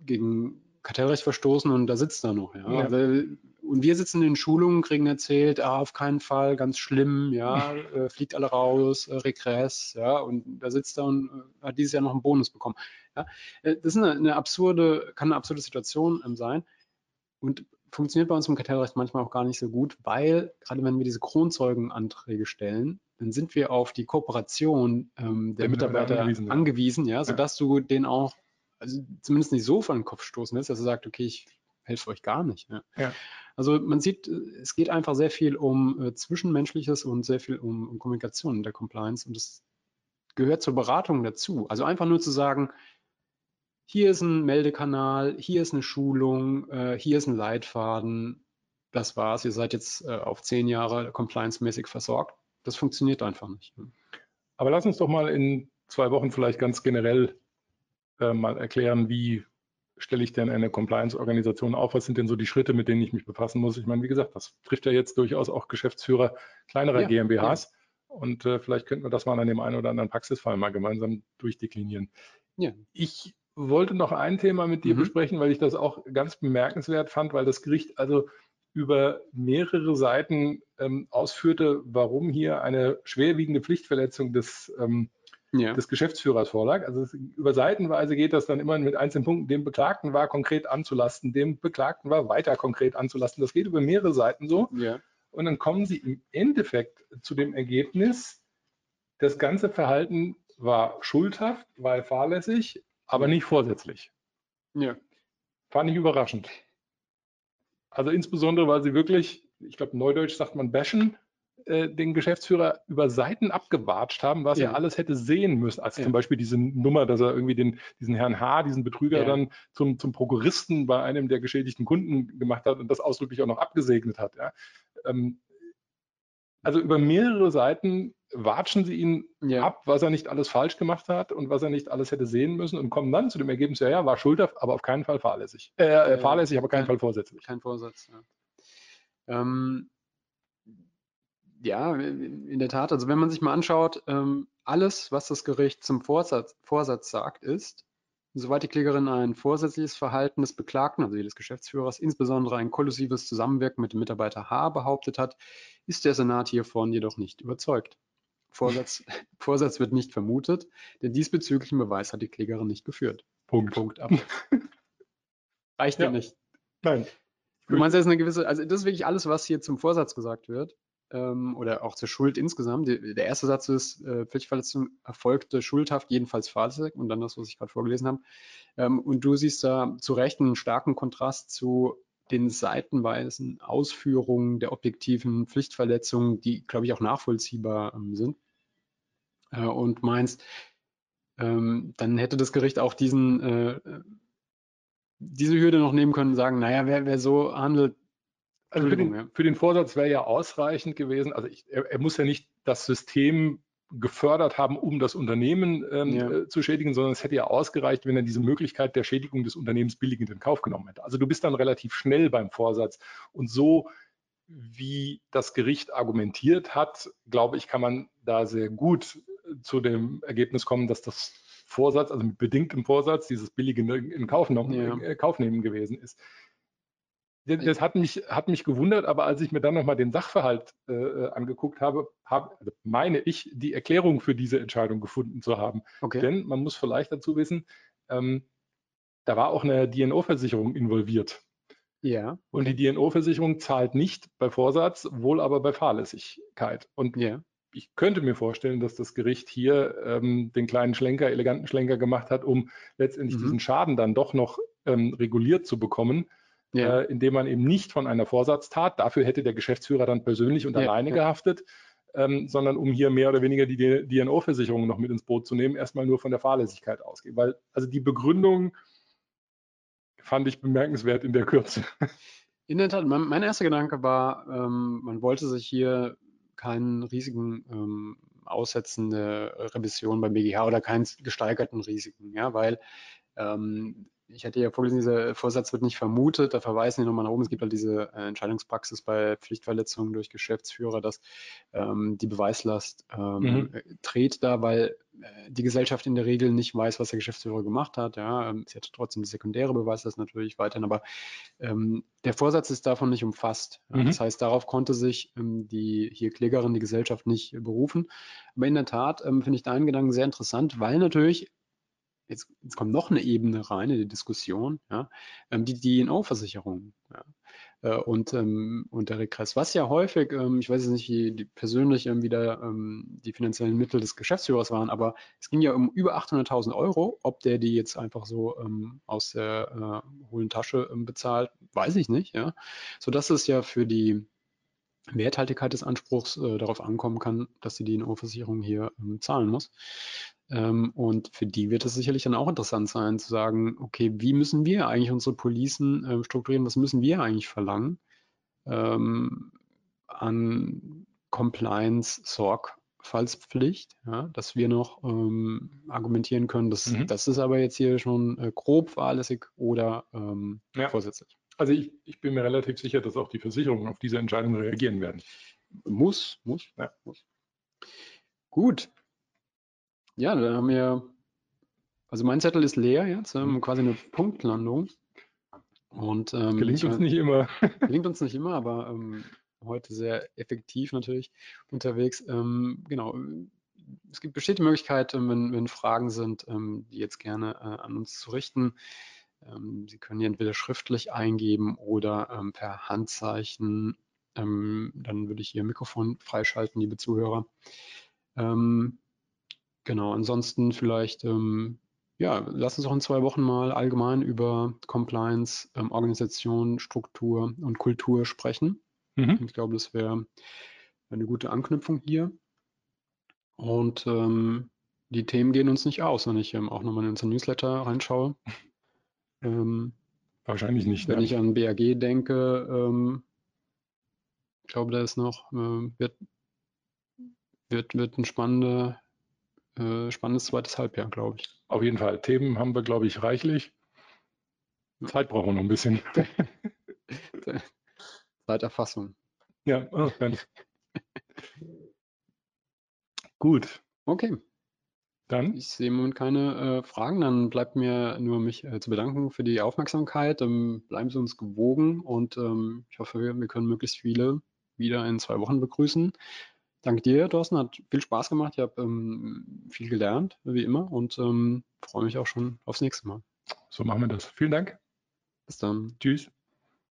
gegen Kartellrecht verstoßen und da sitzt er noch. Ja. ja. Also, und wir sitzen in Schulungen, kriegen erzählt, ah, auf keinen Fall, ganz schlimm, ja, äh, fliegt alle raus, äh, Regress, ja, und da sitzt er und äh, hat dieses Jahr noch einen Bonus bekommen. Ja. Äh, das ist eine, eine absurde, kann eine absurde Situation ähm, sein und funktioniert bei uns im Kartellrecht manchmal auch gar nicht so gut, weil gerade wenn wir diese Kronzeugenanträge stellen, dann sind wir auf die Kooperation ähm, der, der Mitarbeiter angewiesen, ja. ja, sodass du den auch also zumindest nicht so vor den Kopf stoßen ist, dass er sagt, okay, ich helfe euch gar nicht. Ja. ja. Also man sieht, es geht einfach sehr viel um äh, Zwischenmenschliches und sehr viel um, um Kommunikation in der Compliance und das gehört zur Beratung dazu. Also einfach nur zu sagen, hier ist ein Meldekanal, hier ist eine Schulung, äh, hier ist ein Leitfaden, das war's, ihr seid jetzt äh, auf zehn Jahre compliance-mäßig versorgt. Das funktioniert einfach nicht. Aber lass uns doch mal in zwei Wochen vielleicht ganz generell äh, mal erklären, wie stelle ich denn eine Compliance-Organisation auf? Was sind denn so die Schritte, mit denen ich mich befassen muss? Ich meine, wie gesagt, das trifft ja jetzt durchaus auch Geschäftsführer kleinerer ja, GmbHs. Ja. Und äh, vielleicht könnten wir das mal an dem einen oder anderen Praxisfall mal gemeinsam durchdeklinieren. Ja. Ich wollte noch ein Thema mit dir mhm. besprechen, weil ich das auch ganz bemerkenswert fand, weil das Gericht also über mehrere Seiten ähm, ausführte, warum hier eine schwerwiegende Pflichtverletzung des, ähm, ja. des Geschäftsführers vorlag. Also es, über Seitenweise geht das dann immer mit einzelnen Punkten. Dem Beklagten war konkret anzulasten, dem Beklagten war weiter konkret anzulasten. Das geht über mehrere Seiten so. Ja. Und dann kommen sie im Endeffekt zu dem Ergebnis, das ganze Verhalten war schuldhaft, war fahrlässig, aber nicht vorsätzlich. Ja. Fand ich überraschend. Also insbesondere, weil sie wirklich, ich glaube, neudeutsch sagt man bashen, äh, den Geschäftsführer über Seiten abgewatscht haben, was ja. er alles hätte sehen müssen. als ja. zum Beispiel diese Nummer, dass er irgendwie den, diesen Herrn H., diesen Betrüger, ja. dann zum, zum Prokuristen bei einem der geschädigten Kunden gemacht hat und das ausdrücklich auch noch abgesegnet hat. Ähm, also über mehrere Seiten watschen sie ihn ja. ab, was er nicht alles falsch gemacht hat und was er nicht alles hätte sehen müssen und kommen dann zu dem Ergebnis, ja, ja, war schuld, aber auf keinen Fall fahrlässig. Äh, äh, fahrlässig, aber keinen kein, Fall vorsätzlich. Kein Vorsatz, ja. Ähm, ja, in der Tat, also wenn man sich mal anschaut, ähm, alles, was das Gericht zum Vorsatz, Vorsatz sagt, ist, soweit die Klägerin ein vorsätzliches Verhalten des Beklagten, also des Geschäftsführers, insbesondere ein kollusives Zusammenwirken mit dem Mitarbeiter H behauptet hat, ist der Senat hiervon jedoch nicht überzeugt. Vorsatz, Vorsatz wird nicht vermutet, denn diesbezüglichen Beweis hat die Klägerin nicht geführt. Punkt. Punkt ab. Reicht ja nicht. Nein. Du meinst, das ist eine gewisse, also das ist wirklich alles, was hier zum Vorsatz gesagt wird ähm, oder auch zur Schuld insgesamt. Der erste Satz ist, äh, Pflichtverletzung erfolgte schuldhaft, jedenfalls fahrlässig und dann das, was ich gerade vorgelesen habe. Ähm, und du siehst da zu Recht einen starken Kontrast zu den seitenweisen Ausführungen der objektiven Pflichtverletzungen, die, glaube ich, auch nachvollziehbar ähm, sind. Äh, und meinst, ähm, dann hätte das Gericht auch diesen, äh, diese Hürde noch nehmen können und sagen, naja, wer, wer so handelt, also für den, für den Vorsatz wäre ja ausreichend gewesen. Also ich, er, er, muss ja nicht das System gefördert haben, um das Unternehmen ähm, ja. äh, zu schädigen, sondern es hätte ja ausgereicht, wenn er diese Möglichkeit der Schädigung des Unternehmens billigend in Kauf genommen hätte. Also du bist dann relativ schnell beim Vorsatz. Und so wie das Gericht argumentiert hat, glaube ich, kann man da sehr gut äh, zu dem Ergebnis kommen, dass das Vorsatz, also mit bedingtem Vorsatz, dieses billige in Kauf, nehmen, ja. äh, Kauf nehmen gewesen ist. Das hat mich, hat mich gewundert, aber als ich mir dann nochmal den Sachverhalt äh, äh, angeguckt habe, hab, also meine ich, die Erklärung für diese Entscheidung gefunden zu haben. Okay. Denn man muss vielleicht dazu wissen, ähm, da war auch eine DNO-Versicherung involviert. Ja. Und die DNO-Versicherung zahlt nicht bei Vorsatz, wohl aber bei Fahrlässigkeit. Und ja. ich könnte mir vorstellen, dass das Gericht hier ähm, den kleinen Schlenker, eleganten Schlenker gemacht hat, um letztendlich mhm. diesen Schaden dann doch noch ähm, reguliert zu bekommen ja. äh, indem man eben nicht von einer Vorsatztat, dafür hätte der Geschäftsführer dann persönlich und ja, alleine gehaftet, ähm, sondern um hier mehr oder weniger die DNO-Versicherung noch mit ins Boot zu nehmen, erstmal nur von der Fahrlässigkeit ausgeht. Weil also die Begründung fand ich bemerkenswert in der Kürze. In der Tat, mein, mein erster Gedanke war, ähm, man wollte sich hier keinen riesigen ähm, Aussetzen der Revision beim BGH oder keinen gesteigerten Risiken, ja, weil ähm, ich hatte ja vorgelesen, dieser Vorsatz wird nicht vermutet. Da verweisen wir nochmal nach oben. Es gibt halt diese äh, Entscheidungspraxis bei Pflichtverletzungen durch Geschäftsführer, dass ähm, die Beweislast ähm, mhm. Dreht da, weil äh, die Gesellschaft in der Regel nicht weiß, was der Geschäftsführer gemacht hat. Ja, ähm, sie hat trotzdem die sekundäre Beweislast natürlich weiterhin, aber ähm, der Vorsatz ist davon nicht umfasst. Mhm. Das heißt, darauf konnte sich ähm, die hier Klägerin, die Gesellschaft nicht berufen. Aber in der Tat ähm, finde ich deinen Gedanken sehr interessant, weil natürlich jetzt, jetzt kommt noch eine Ebene rein in die Diskussion, ja, ähm, die DNO-Versicherung. Ja, äh, und, ähm, und der Regress, was ja häufig, ähm, ich weiß jetzt nicht, wie die persönlich ähm, wieder ähm, die finanziellen Mittel des Geschäftsführers waren, aber es ging ja um über 800.000 Euro. Ob der die jetzt einfach so ähm, aus der äh, hohlen Tasche bezahlt, weiß ich nicht. Ja, sodass es ja für die Werthaltigkeit des Anspruchs äh, darauf ankommen kann, dass die DNO-Versicherung hier ähm, zahlen muss. Ähm, und für die wird es sicherlich dann auch interessant sein, zu sagen, okay, wie müssen wir eigentlich unsere Policen äh, strukturieren, was müssen wir eigentlich verlangen ähm, an Compliance, Sorgfaltspflicht, ja, dass wir noch ähm, argumentieren können, dass mhm. das ist aber jetzt hier schon äh, grob fahrlässig oder ähm, ja. vorsätzlich. Also ich, ich, bin mir relativ sicher, dass auch die Versicherungen auf diese Entscheidung reagieren werden. Muss, muss, ja, muss. Gut. Ja, dann haben wir also mein Zettel ist leer jetzt, ähm, quasi eine Punktlandung. Und, ähm, gelingt uns nicht immer. gelingt uns nicht immer, aber ähm, heute sehr effektiv natürlich unterwegs. Ähm, genau. Es gibt besteht die Möglichkeit, ähm, wenn, wenn Fragen sind, ähm, die jetzt gerne äh, an uns zu richten. Sie können die entweder schriftlich eingeben oder per Handzeichen. Dann würde ich Ihr Mikrofon freischalten, liebe Zuhörer. Ähm, genau, ansonsten vielleicht ja, lass uns auch in zwei Wochen mal allgemein über Compliance, ähm, Organisation, Struktur und Kultur sprechen. Mhm. Ich glaube, das wäre eine gute Anknüpfung hier. Und ähm, die Themen gehen uns nicht aus, wenn ich ähm, auch nochmal in unseren Newsletter reinschaue. Ähm, Wahrscheinlich nicht. Wenn ja. ich an BAG denke, ähm, ich glaube, da ist noch, äh, wird, wird, wird ein spannender, äh, spannendes zweites Halbjahr, glaube ich. Auf jeden Fall. Themen haben wir, glaube ich, reichlich. Zeit brauchen wir noch ein bisschen. Zeiterfassung. Ja, oh, Gut. Okay. Dann? Ich sehe im Moment keine äh, Fragen. Dann bleibt mir nur mich äh, zu bedanken für die Aufmerksamkeit. Ähm, bleiben Sie uns gewogen und ähm, ich hoffe, wir, wir, können möglichst viele wieder in zwei Wochen begrüßen. Danke dir, Thorsten. Hat viel Spaß gemacht. Ich habe ähm, viel gelernt, wie immer, und ähm, freue mich auch schon aufs nächste Mal. So machen wir das. Vielen Dank. Bis dann. Tschüss.